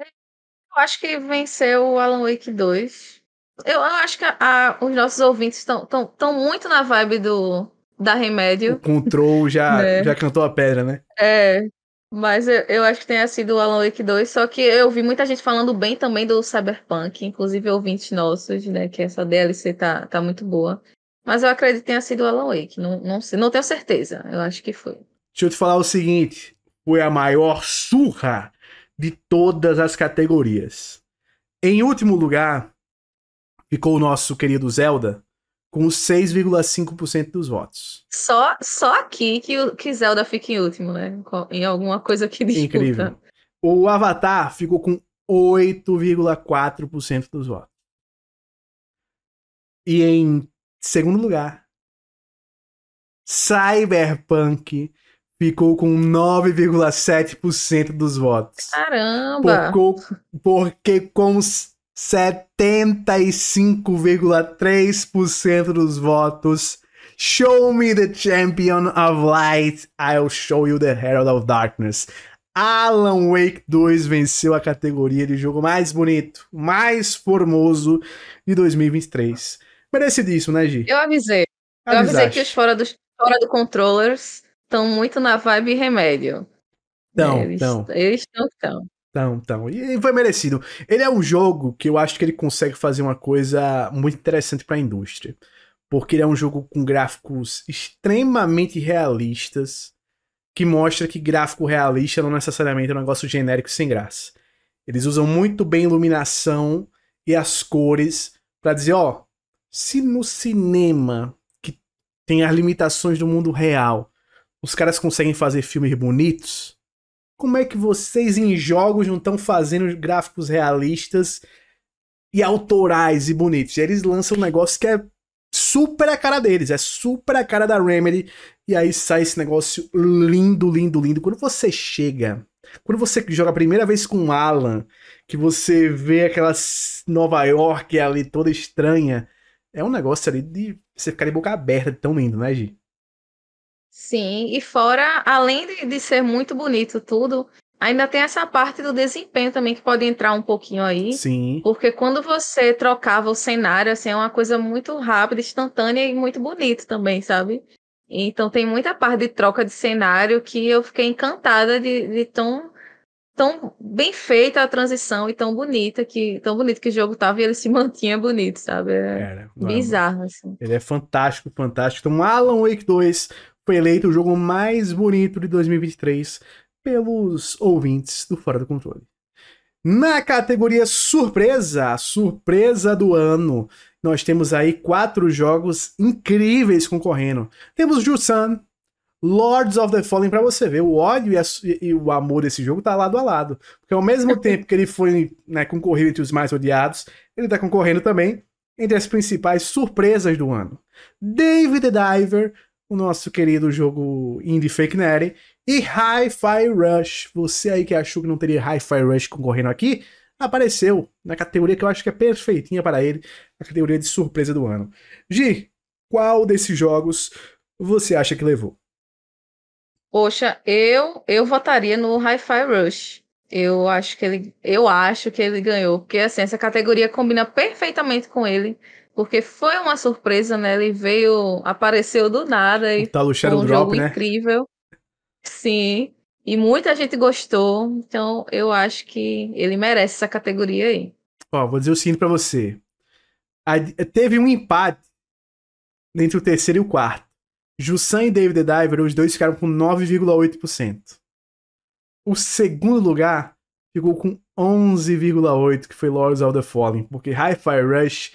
Eu acho que venceu o Alan Wake 2. Eu acho que a, a, os nossos ouvintes estão muito na vibe do da Remédio. O Control já, é. já cantou a pedra, né? É, mas eu, eu, acho que tenha sido o Alan Wake 2, só que eu vi muita gente falando bem também do Cyberpunk, inclusive ouvintes nossos, né? Que essa DLC tá, tá muito boa. Mas eu acredito que tenha sido o Alan Wake, não, não, sei, não tenho certeza, eu acho que foi. Deixa eu te falar o seguinte: foi a maior surra de todas as categorias. Em último lugar, ficou o nosso querido Zelda, com 6,5% dos votos. Só, só aqui que, que Zelda fica em último, né? Em alguma coisa que disputa. Incrível. O Avatar ficou com 8,4% dos votos. E em segundo lugar, Cyberpunk ficou com 9,7% dos votos. Caramba! Porque, porque com 75,3% dos votos. Show me the champion of light, I'll show you the herald of darkness. Alan Wake 2 venceu a categoria de jogo mais bonito, mais formoso de 2023. Merecidíssimo, né, Gi? Eu avisei. Eu avisei que os fora, dos, fora do controllers estão muito na vibe remédio. Então, eles, então. Eles estão, estão. Então, então. E foi merecido. Ele é um jogo que eu acho que ele consegue fazer uma coisa muito interessante para a indústria. Porque ele é um jogo com gráficos extremamente realistas, que mostra que gráfico realista não necessariamente é um negócio genérico sem graça. Eles usam muito bem iluminação e as cores para dizer, ó, se no cinema que tem as limitações do mundo real, os caras conseguem fazer filmes bonitos, como é que vocês em jogos não estão fazendo gráficos realistas e autorais e bonitos? E eles lançam um negócio que é super a cara deles, é super a cara da Remedy, e aí sai esse negócio lindo, lindo, lindo. Quando você chega, quando você joga a primeira vez com Alan, que você vê aquela Nova York ali toda estranha, é um negócio ali de você ficar de boca aberta, tão lindo, né, Gi? Sim, e fora, além de, de ser muito bonito tudo, ainda tem essa parte do desempenho também que pode entrar um pouquinho aí. Sim. Porque quando você trocava o cenário, assim, é uma coisa muito rápida, instantânea e muito bonita também, sabe? Então tem muita parte de troca de cenário que eu fiquei encantada de, de tão, tão bem feita a transição e tão bonita que tão bonito que o jogo tava e ele se mantinha bonito, sabe? É Era, bizarro, assim. Ele é fantástico, fantástico. Então, Alan Wake 2 foi eleito o jogo mais bonito de 2023 pelos ouvintes do Fora do Controle. Na categoria surpresa, surpresa do ano, nós temos aí quatro jogos incríveis concorrendo. Temos Jusan, Lords of the Fallen para você ver o ódio e, a, e, o amor desse jogo tá lado a lado. Porque ao mesmo tempo que ele foi né, concorrido entre os mais odiados, ele tá concorrendo também entre as principais surpresas do ano. David the Diver, o nosso querido jogo Indie Fake Netty, e Hi-Fi Rush. Você aí que achou que não teria Hi-Fi Rush concorrendo aqui, apareceu na categoria que eu acho que é perfeitinha para ele, a categoria de surpresa do ano. Gi, qual desses jogos você acha que levou? Poxa, eu eu votaria no Hi-Fi Rush. Eu acho que ele eu acho que ele ganhou, porque assim, essa categoria combina perfeitamente com ele porque foi uma surpresa, né? Ele veio, apareceu do nada e tá foi um drop, jogo né? incrível. Sim, e muita gente gostou, então eu acho que ele merece essa categoria aí. Ó, vou dizer o seguinte para você. A, teve um empate entre o terceiro e o quarto. Jussan e David the Diver, os dois ficaram com 9,8%. O segundo lugar ficou com 11,8%, que foi Lords of the Fallen, porque Hi-Fi Rush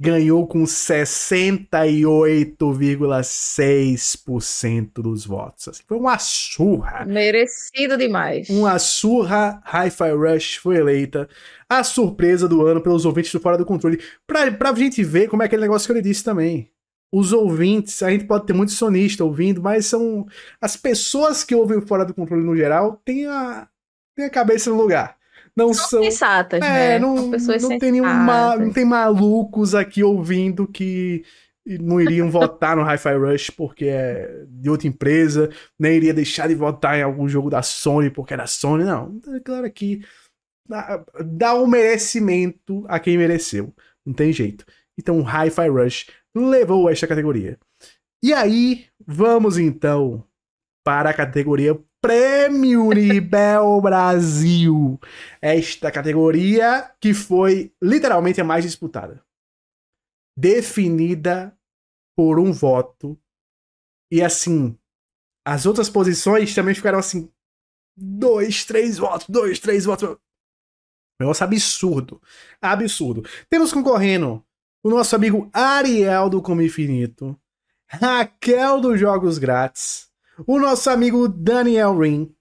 ganhou com 68,6% dos votos. Assim, foi uma surra. Merecido demais. Uma surra. Hi-Fi Rush foi eleita a surpresa do ano pelos ouvintes do Fora do Controle. Pra, pra gente ver como é aquele negócio que ele disse também. Os ouvintes, a gente pode ter muito sonista ouvindo, mas são as pessoas que ouvem o Fora do Controle no geral têm a, têm a cabeça no lugar não são, são sensatas, é, né? Não, não tem nenhum ma, não tem malucos aqui ouvindo que não iriam votar no Hi-Fi Rush porque é de outra empresa, nem iria deixar de votar em algum jogo da Sony porque é da Sony, não. É claro que dá, dá um merecimento a quem mereceu, não tem jeito. Então, Hi-Fi Rush levou esta categoria. E aí, vamos então para a categoria Prêmio Nibel Brasil. Esta categoria que foi literalmente a mais disputada. Definida por um voto. E assim, as outras posições também ficaram assim: dois, três votos, dois, três votos. Negócio absurdo. Absurdo. Temos concorrendo o nosso amigo Ariel do Como Infinito, Raquel dos Jogos Grátis o nosso amigo Daniel Rin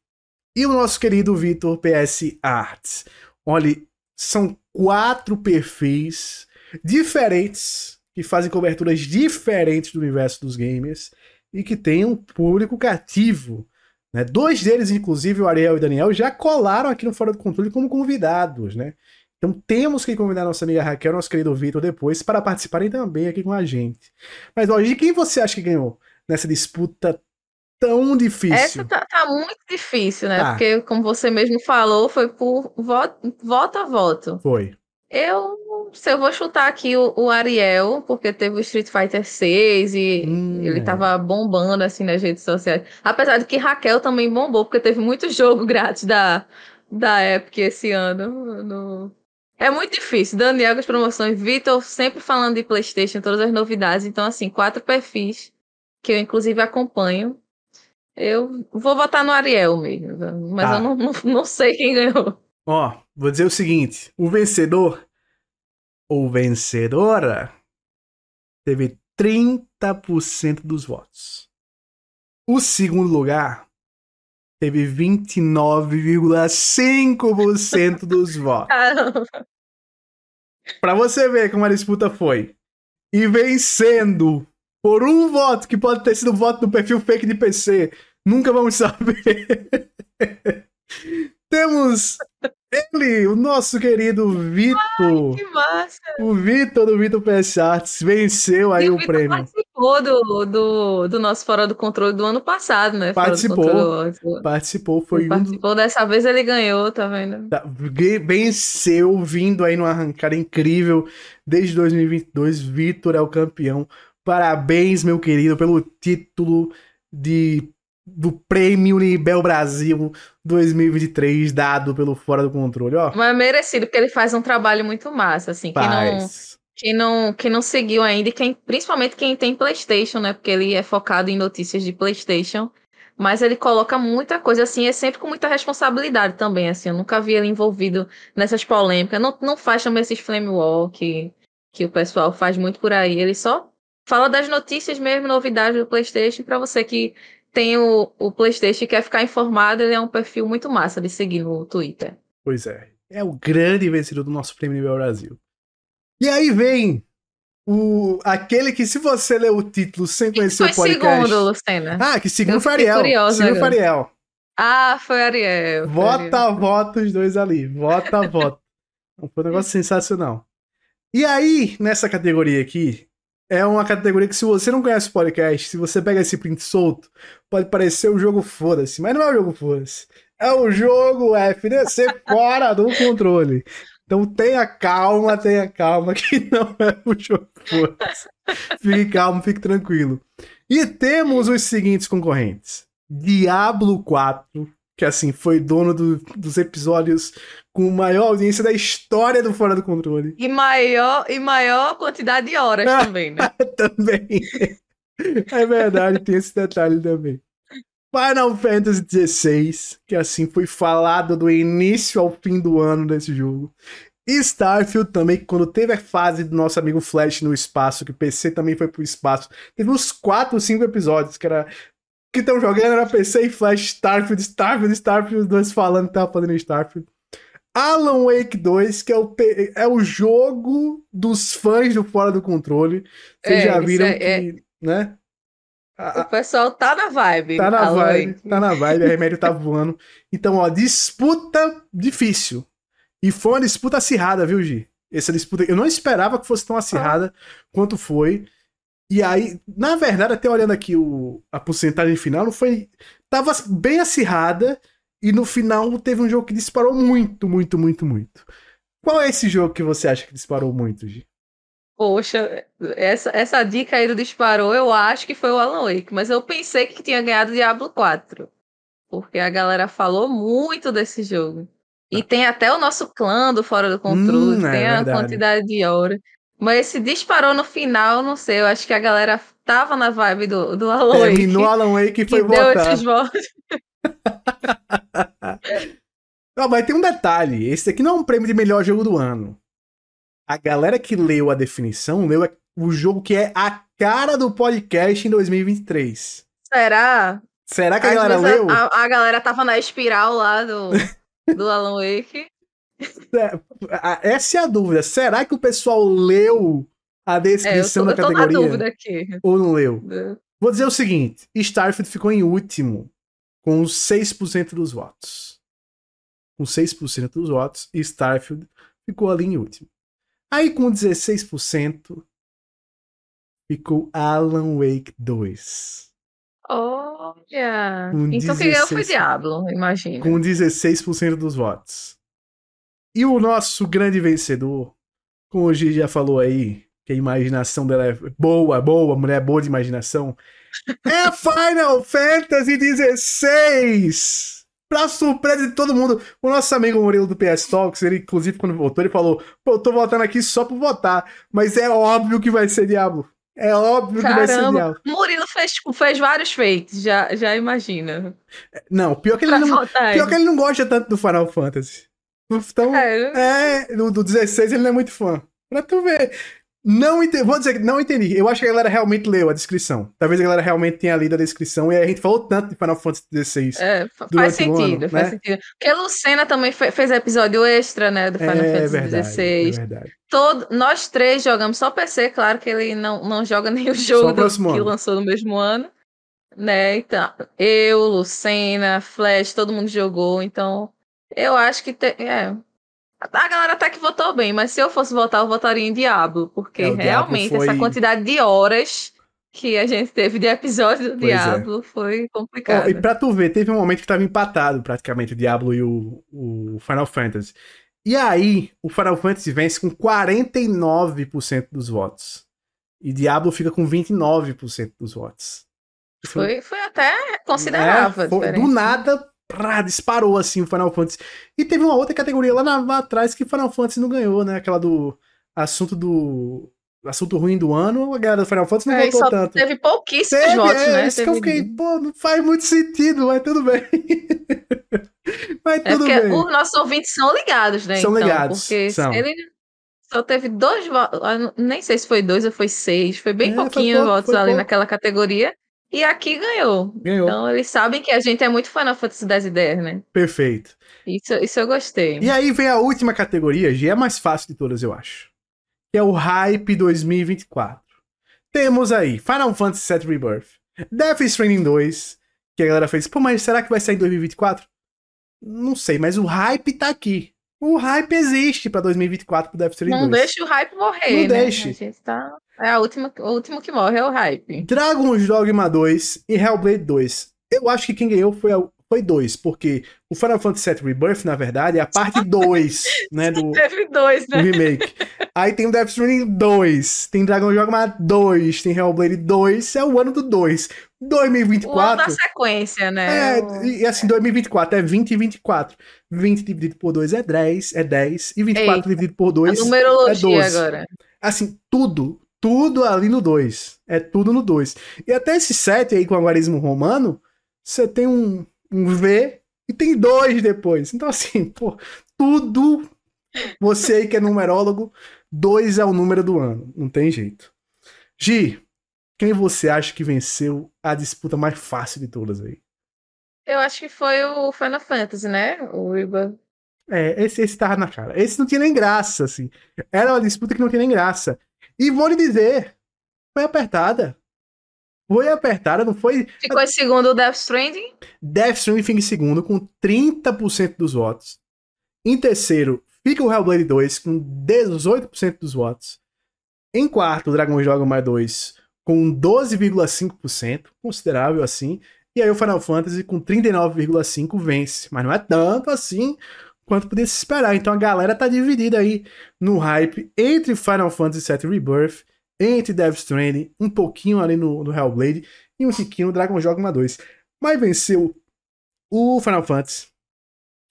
e o nosso querido Vitor PS Arts. Olha, são quatro perfis diferentes que fazem coberturas diferentes do universo dos gamers e que têm um público cativo. Né? Dois deles, inclusive, o Ariel e o Daniel, já colaram aqui no Fora do Controle como convidados, né? Então temos que convidar nossa amiga Raquel, nosso querido Vitor, depois, para participarem também aqui com a gente. Mas, ó, de quem você acha que ganhou nessa disputa tão difícil. Essa tá, tá muito difícil, né? Tá. Porque, como você mesmo falou, foi por voto, voto a voto. Foi. Eu, se eu vou chutar aqui o, o, Ariel, porque teve o Street Fighter 6 e hum, ele é. tava bombando assim nas redes sociais. Apesar de que Raquel também bombou, porque teve muito jogo grátis da, da Epic esse ano. No... É muito difícil. Daniel com as promoções, Vitor sempre falando de PlayStation, todas as novidades. Então, assim, quatro perfis que eu inclusive acompanho eu vou votar no Ariel mesmo, mas tá. eu não, não, não, sei quem ganhou. Ó, vou dizer o seguinte: o vencedor ou vencedora teve 30% dos votos. O segundo lugar teve 29,5% dos votos. Pra você ver como a disputa foi. E vencendo por um voto, que pode ter sido voto do perfil fake de PC, Nunca vamos saber. Temos Ele, o nosso querido Vitor. Que massa! O Vitor do Vitor PS Arts venceu aí e o, o prêmio. participou do, do, do nosso Fora do Controle do ano passado, né? Participou. Participou, foi ele um. Participou, dessa vez ele ganhou, tá vendo? Tá, venceu, vindo aí numa arrancada incrível. Desde 2022, Vitor é o campeão. Parabéns, meu querido, pelo título de do Prêmio Nibel Brasil 2023 dado pelo Fora do Controle, ó. Mas é merecido, porque ele faz um trabalho muito massa, assim, quem não, quem não, quem não seguiu ainda, e quem, principalmente quem tem Playstation, né, porque ele é focado em notícias de Playstation, mas ele coloca muita coisa, assim, é sempre com muita responsabilidade também, assim, eu nunca vi ele envolvido nessas polêmicas, não, não faz também esses flame walk que o pessoal faz muito por aí, ele só fala das notícias mesmo, novidades do PlayStation, para você que tem o, o PlayStation e quer ficar informado, ele é um perfil muito massa de seguir no Twitter. Pois é. É o grande vencedor do nosso Prêmio Nível Brasil. E aí vem o, aquele que, se você ler o título sem conhecer o podcast. segundo, Lucena? Ah, que segundo foi Ariel. Curiosa, segundo foi Ariel. Ah, foi Ariel. Foi vota, Ariel. vota os dois ali. Vota, vota. Foi um negócio sensacional. E aí, nessa categoria aqui, é uma categoria que se você não conhece o podcast, se você pega esse print solto, pode parecer um jogo foda-se, mas não é um jogo foda-se. É o um jogo FDC fora do controle. Então tenha calma, tenha calma, que não é um jogo foda-se. Fique calmo, fique tranquilo. E temos os seguintes concorrentes: Diablo 4, que assim, foi dono do, dos episódios com maior audiência da história do Fora do Controle. E maior, e maior quantidade de horas também, né? também. É verdade, tem esse detalhe também. Final Fantasy XVI, que assim foi falado do início ao fim do ano desse jogo. E Starfield também, que quando teve a fase do nosso amigo Flash no espaço, que o PC também foi pro espaço, teve uns 4 ou 5 episódios, que era que estão jogando era PC e Flash, Starfield, Starfield, Starfield, os dois falando que tava fazendo Starfield. Alan Wake 2, que é o, é o jogo dos fãs do Fora do Controle. Vocês é, já viram é, que, é... né? O pessoal tá na vibe. Tá na Alan vibe, Wake. tá na vibe, a remédio tá voando. Então, ó, disputa difícil. E foi uma disputa acirrada, viu, Gi? Essa disputa, eu não esperava que fosse tão acirrada ah. quanto foi. E aí, na verdade, até olhando aqui o, a porcentagem final, não foi. Tava bem acirrada. E no final teve um jogo que disparou muito, muito, muito, muito. Qual é esse jogo que você acha que disparou muito, Gi? Poxa, essa, essa dica aí do disparou, eu acho que foi o Alan Wake, mas eu pensei que tinha ganhado Diablo 4. Porque a galera falou muito desse jogo. E tem até o nosso clã do Fora do Controle, hum, é tem é a quantidade de horas. Mas esse disparou no final, não sei, eu acho que a galera tava na vibe do, do Alan Wake. Terminou Alan Wake e foi que votar. Deu esses votos. não, mas tem um detalhe, esse aqui não é um prêmio de melhor jogo do ano. A galera que leu a definição leu o jogo que é a cara do podcast em 2023. Será? Será que a Às galera leu? A, a, galera tava na espiral lá do, do Alan Wake. É, essa é a dúvida. Será que o pessoal leu a descrição é, tô, da categoria? Eu tô na dúvida aqui. Ou não leu? É. Vou dizer o seguinte: Starfield ficou em último, com 6% dos votos. Com 6% dos votos, Starfield ficou ali em último. Aí com 16%, ficou Alan Wake 2. Olha! Com então 16, quem ganhou foi Diablo, imagina. Com 16% dos votos. E o nosso grande vencedor, como o Gigi já falou aí, que a imaginação dela é boa, boa, mulher boa de imaginação, é Final Fantasy XVI! Pra surpresa de todo mundo, o nosso amigo Murilo do PS Talks, ele, inclusive, quando voltou, ele falou: Pô, eu tô votando aqui só pra votar, mas é óbvio que vai ser Diablo. É óbvio Caramba, que vai ser Diablo. Murilo fez, fez vários feitos, já, já imagina. Não, pior que, ele não, pior que ele não gosta tanto do Final Fantasy. Então, é, é do, do 16 ele não é muito fã. Pra tu ver. Não entendi, vou dizer que não entendi. Eu acho que a galera realmente leu a descrição. Talvez a galera realmente tenha lido a descrição e a gente falou tanto de Final Fantasy XVI. É, faz sentido, ano, faz né? sentido. Porque a Lucena também fez episódio extra, né, do Final é, Fantasy XVI. É verdade. Todo, nós três jogamos só PC, claro que ele não, não joga nem o jogo do, que lançou no mesmo ano. Né, então, eu, Lucena, Flash, todo mundo jogou, então Eu acho que. Te... É. A galera até que votou bem, mas se eu fosse votar, eu votaria em Diablo, porque é, realmente foi... essa quantidade de horas que a gente teve de episódio do pois é. Diablo é. foi complicado. Oh, e pra tu ver, teve um momento que tava empatado praticamente o Diablo e o, o Final Fantasy. E aí, o Final Fantasy vence com 49% dos votos. E Diablo fica com 29% dos votos. Foi, foi até considerável. É, foi, do nada, prá, disparou assim o Final Fantasy. E teve uma outra categoria lá, na, lá atrás que Final Fantasy não ganhou, né? Aquela do assunto do assunto ruim do ano, a galera do Final Fantasy não é, votou tanto. Teve pouquíssimos teve, votos, é, né? Isso teve... que eu fiquei, pô, não faz muito sentido, mas tudo bem. mas é tudo é bem. Os nossos ouvintes são ligados, né? São então, ligados. Porque são. ele só teve dois votos, nem sei se foi dois ou foi seis, foi bem é, pouquinho foi votos ali pouco. naquela categoria. E aqui ganhou. ganhou. Então eles sabem que a gente é muito Final Fantasy das ideias, né? Perfeito. Isso, isso eu gostei. E aí vem a última categoria, já é mais fácil de todas, eu acho. Que é o Hype 2024. Temos aí Final Fantasy VII Rebirth, Death Stranding 2, que a galera fez, pô, mas será que vai sair em 2024? Não sei, mas o hype tá aqui. O hype existe pra 2024 pro Death Stranding Não 2. deixe o hype morrer, Não né? deixe. A gente tá... É a última, o último que morre é o hype. Dragon's Dogma 2 e Hellblade 2. Eu acho que quem ganhou foi, a, foi dois, porque o Final Fantasy VII Rebirth, na verdade, é a parte 2, né, do, Teve dois, né? do remake. Aí tem o Death Stranding 2, tem Dragon's Dogma 2, tem Hellblade 2, é o ano do 2. 2024. O ano da sequência, né? É, e assim, 2024 é 20 e 24. 20 dividido por 2 é 10, é 10. E 24 Ei, dividido por 2 é 12. agora. Assim, tudo, tudo ali no 2. É tudo no 2. E até esse 7 aí com o algarismo romano, você tem um, um V e tem dois depois. Então, assim, pô, tudo. Você aí que é numerólogo, 2 é o número do ano. Não tem jeito. Gi, quem você acha que venceu a disputa mais fácil de todas aí? Eu acho que foi o Final Fantasy, né? O Iba. É, esse, esse tava na cara. Esse não tinha nem graça, assim. Era uma disputa que não tinha nem graça. E vou lhe dizer, foi apertada. Foi apertada, não foi. Ficou em segundo o Death Stranding? Death Stranding fica em segundo, com 30% dos votos. Em terceiro, fica o Hellblade 2, com 18% dos votos. Em quarto, o Dragon Dogma 2, com 12,5%, considerável assim. E aí o Final Fantasy, com 39,5%, vence. Mas não é tanto assim quanto podia se esperar. Então a galera tá dividida aí no hype entre Final Fantasy VII Rebirth, entre Death Stranding, um pouquinho ali no, no Hellblade e um tiquinho no Dragon Dogma 2. Mas venceu o Final Fantasy.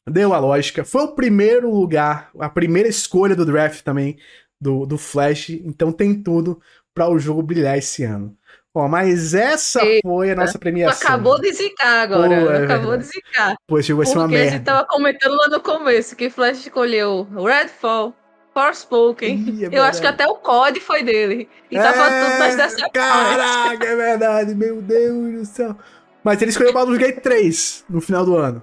Deu a lógica. Foi o primeiro lugar, a primeira escolha do draft também do, do Flash. Então tem tudo para o jogo brilhar esse ano. Ó, mas essa Eita. foi a nossa premiação. Acabou de zicar agora. Pô, é acabou de zicar. Pô, chegou a ser uma merda. Porque a gente tava comentando lá no começo que Flash escolheu Redfall, Forspoken. Ih, é Eu acho que até o COD foi dele. E tava é, tudo nas decepções. Caraca, é verdade. Meu Deus do céu. Mas ele escolheu o Baldur's Gate 3 no final do ano.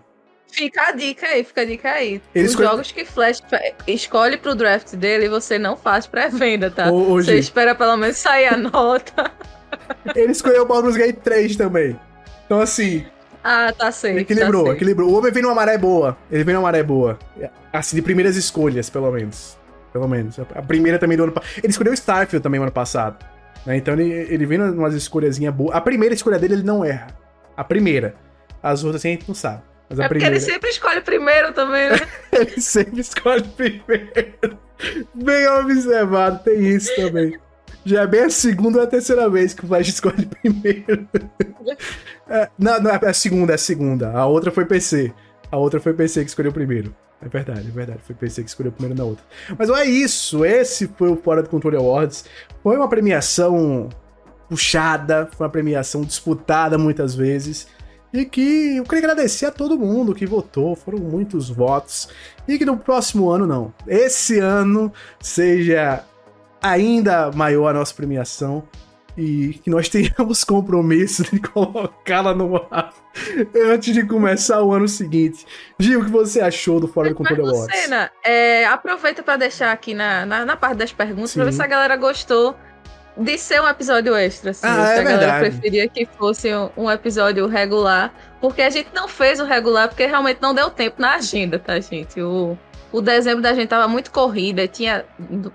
Fica a dica aí, fica a dica aí. Ele Os escolhe... jogos que Flash escolhe pro draft dele, você não faz pré-venda, tá? Hoje... Você espera pelo menos sair a nota. Ele escolheu o Baldur's Gate 3 também. Então, assim. Ah, tá certo. Equilibrou, tá equilibrou. O homem vem numa maré boa. Ele vem numa maré boa. Assim, de primeiras escolhas, pelo menos. Pelo menos. A primeira também do ano passado. Ele escolheu o Starfield também no ano passado. Né? Então ele, ele vem umas escolhazinhas boas. A primeira escolha dele, ele não erra. A primeira. As outras assim, a gente não sabe. Mas é a porque ele sempre escolhe primeiro também, né? ele sempre escolhe primeiro. Bem observado, tem isso também. Já é bem a segunda ou a terceira vez que o Flash escolhe primeiro. é, não, não, é a segunda, é a segunda. A outra foi PC. A outra foi PC que escolheu primeiro. É verdade, é verdade. Foi PC que escolheu primeiro na outra. Mas não é isso. Esse foi o Fora do Controle Awards. Foi uma premiação puxada, foi uma premiação disputada muitas vezes. E que eu queria agradecer a todo mundo que votou, foram muitos votos. E que no próximo ano, não. Esse ano seja ainda maior a nossa premiação e que nós tenhamos compromisso de colocá-la no ar antes de começar o ano seguinte. Gil, o que você achou do Fora do Controle Awards? Cena, é, aproveita para deixar aqui na, na, na, parte das perguntas para ver se a galera gostou de ser um episódio extra, assim. Ah, é a galera verdade. preferia que fosse um, episódio regular, porque a gente não fez o regular, porque realmente não deu tempo na agenda, tá, gente? O, o dezembro da gente tava muito corrida, tinha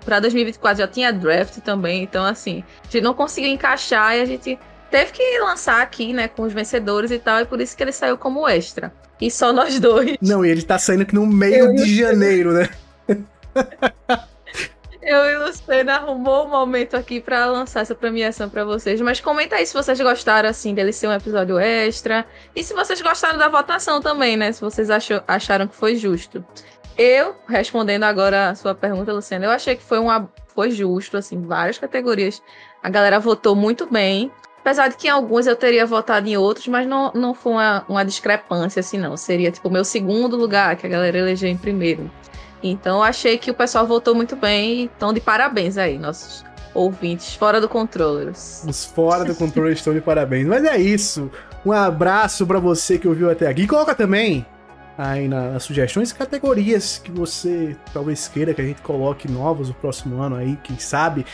para 2024 já tinha draft também, então assim, a gente não conseguiu encaixar e a gente teve que lançar aqui, né, com os vencedores e tal, e por isso que ele saiu como extra. E só nós dois. Não, e ele tá saindo aqui no meio Eu de janeiro, né? Eu e o Luciano arrumou um momento aqui para lançar essa premiação para vocês. Mas comenta aí se vocês gostaram, assim, dele ser um episódio extra. E se vocês gostaram da votação também, né? Se vocês achou, acharam que foi justo. Eu, respondendo agora a sua pergunta, Luciano, eu achei que foi, uma, foi justo, assim, várias categorias. A galera votou muito bem. Apesar de que em alguns eu teria votado em outros, mas não, não foi uma, uma discrepância, assim, não. Seria, tipo, o meu segundo lugar, que a galera elegeu em primeiro. Então achei que o pessoal votou muito bem. Então, de parabéns aí, nossos ouvintes fora do Controllers. Os fora do Controllers estão de parabéns. Mas é isso. Um abraço para você que ouviu até aqui. coloca também aí nas sugestões categorias que você talvez queira que a gente coloque novos no próximo ano aí, quem sabe.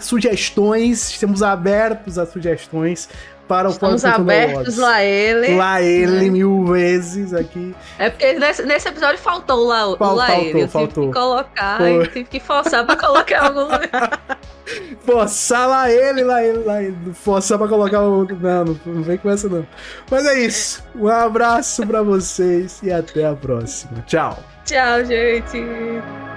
Sugestões, estamos abertos a sugestões para o Estamos abertos lá ele. Lá ele né? mil vezes aqui. É porque nesse, nesse episódio faltou lá, o lá faltou, ele. Eu faltou. tive que colocar, Foi. tive que forçar para colocar algum lugar. Forçar lá ele, lá ele, lá ele. Forçar pra colocar o. Não, não, não vem com essa não. Mas é isso. Um abraço pra vocês e até a próxima. Tchau. Tchau, gente.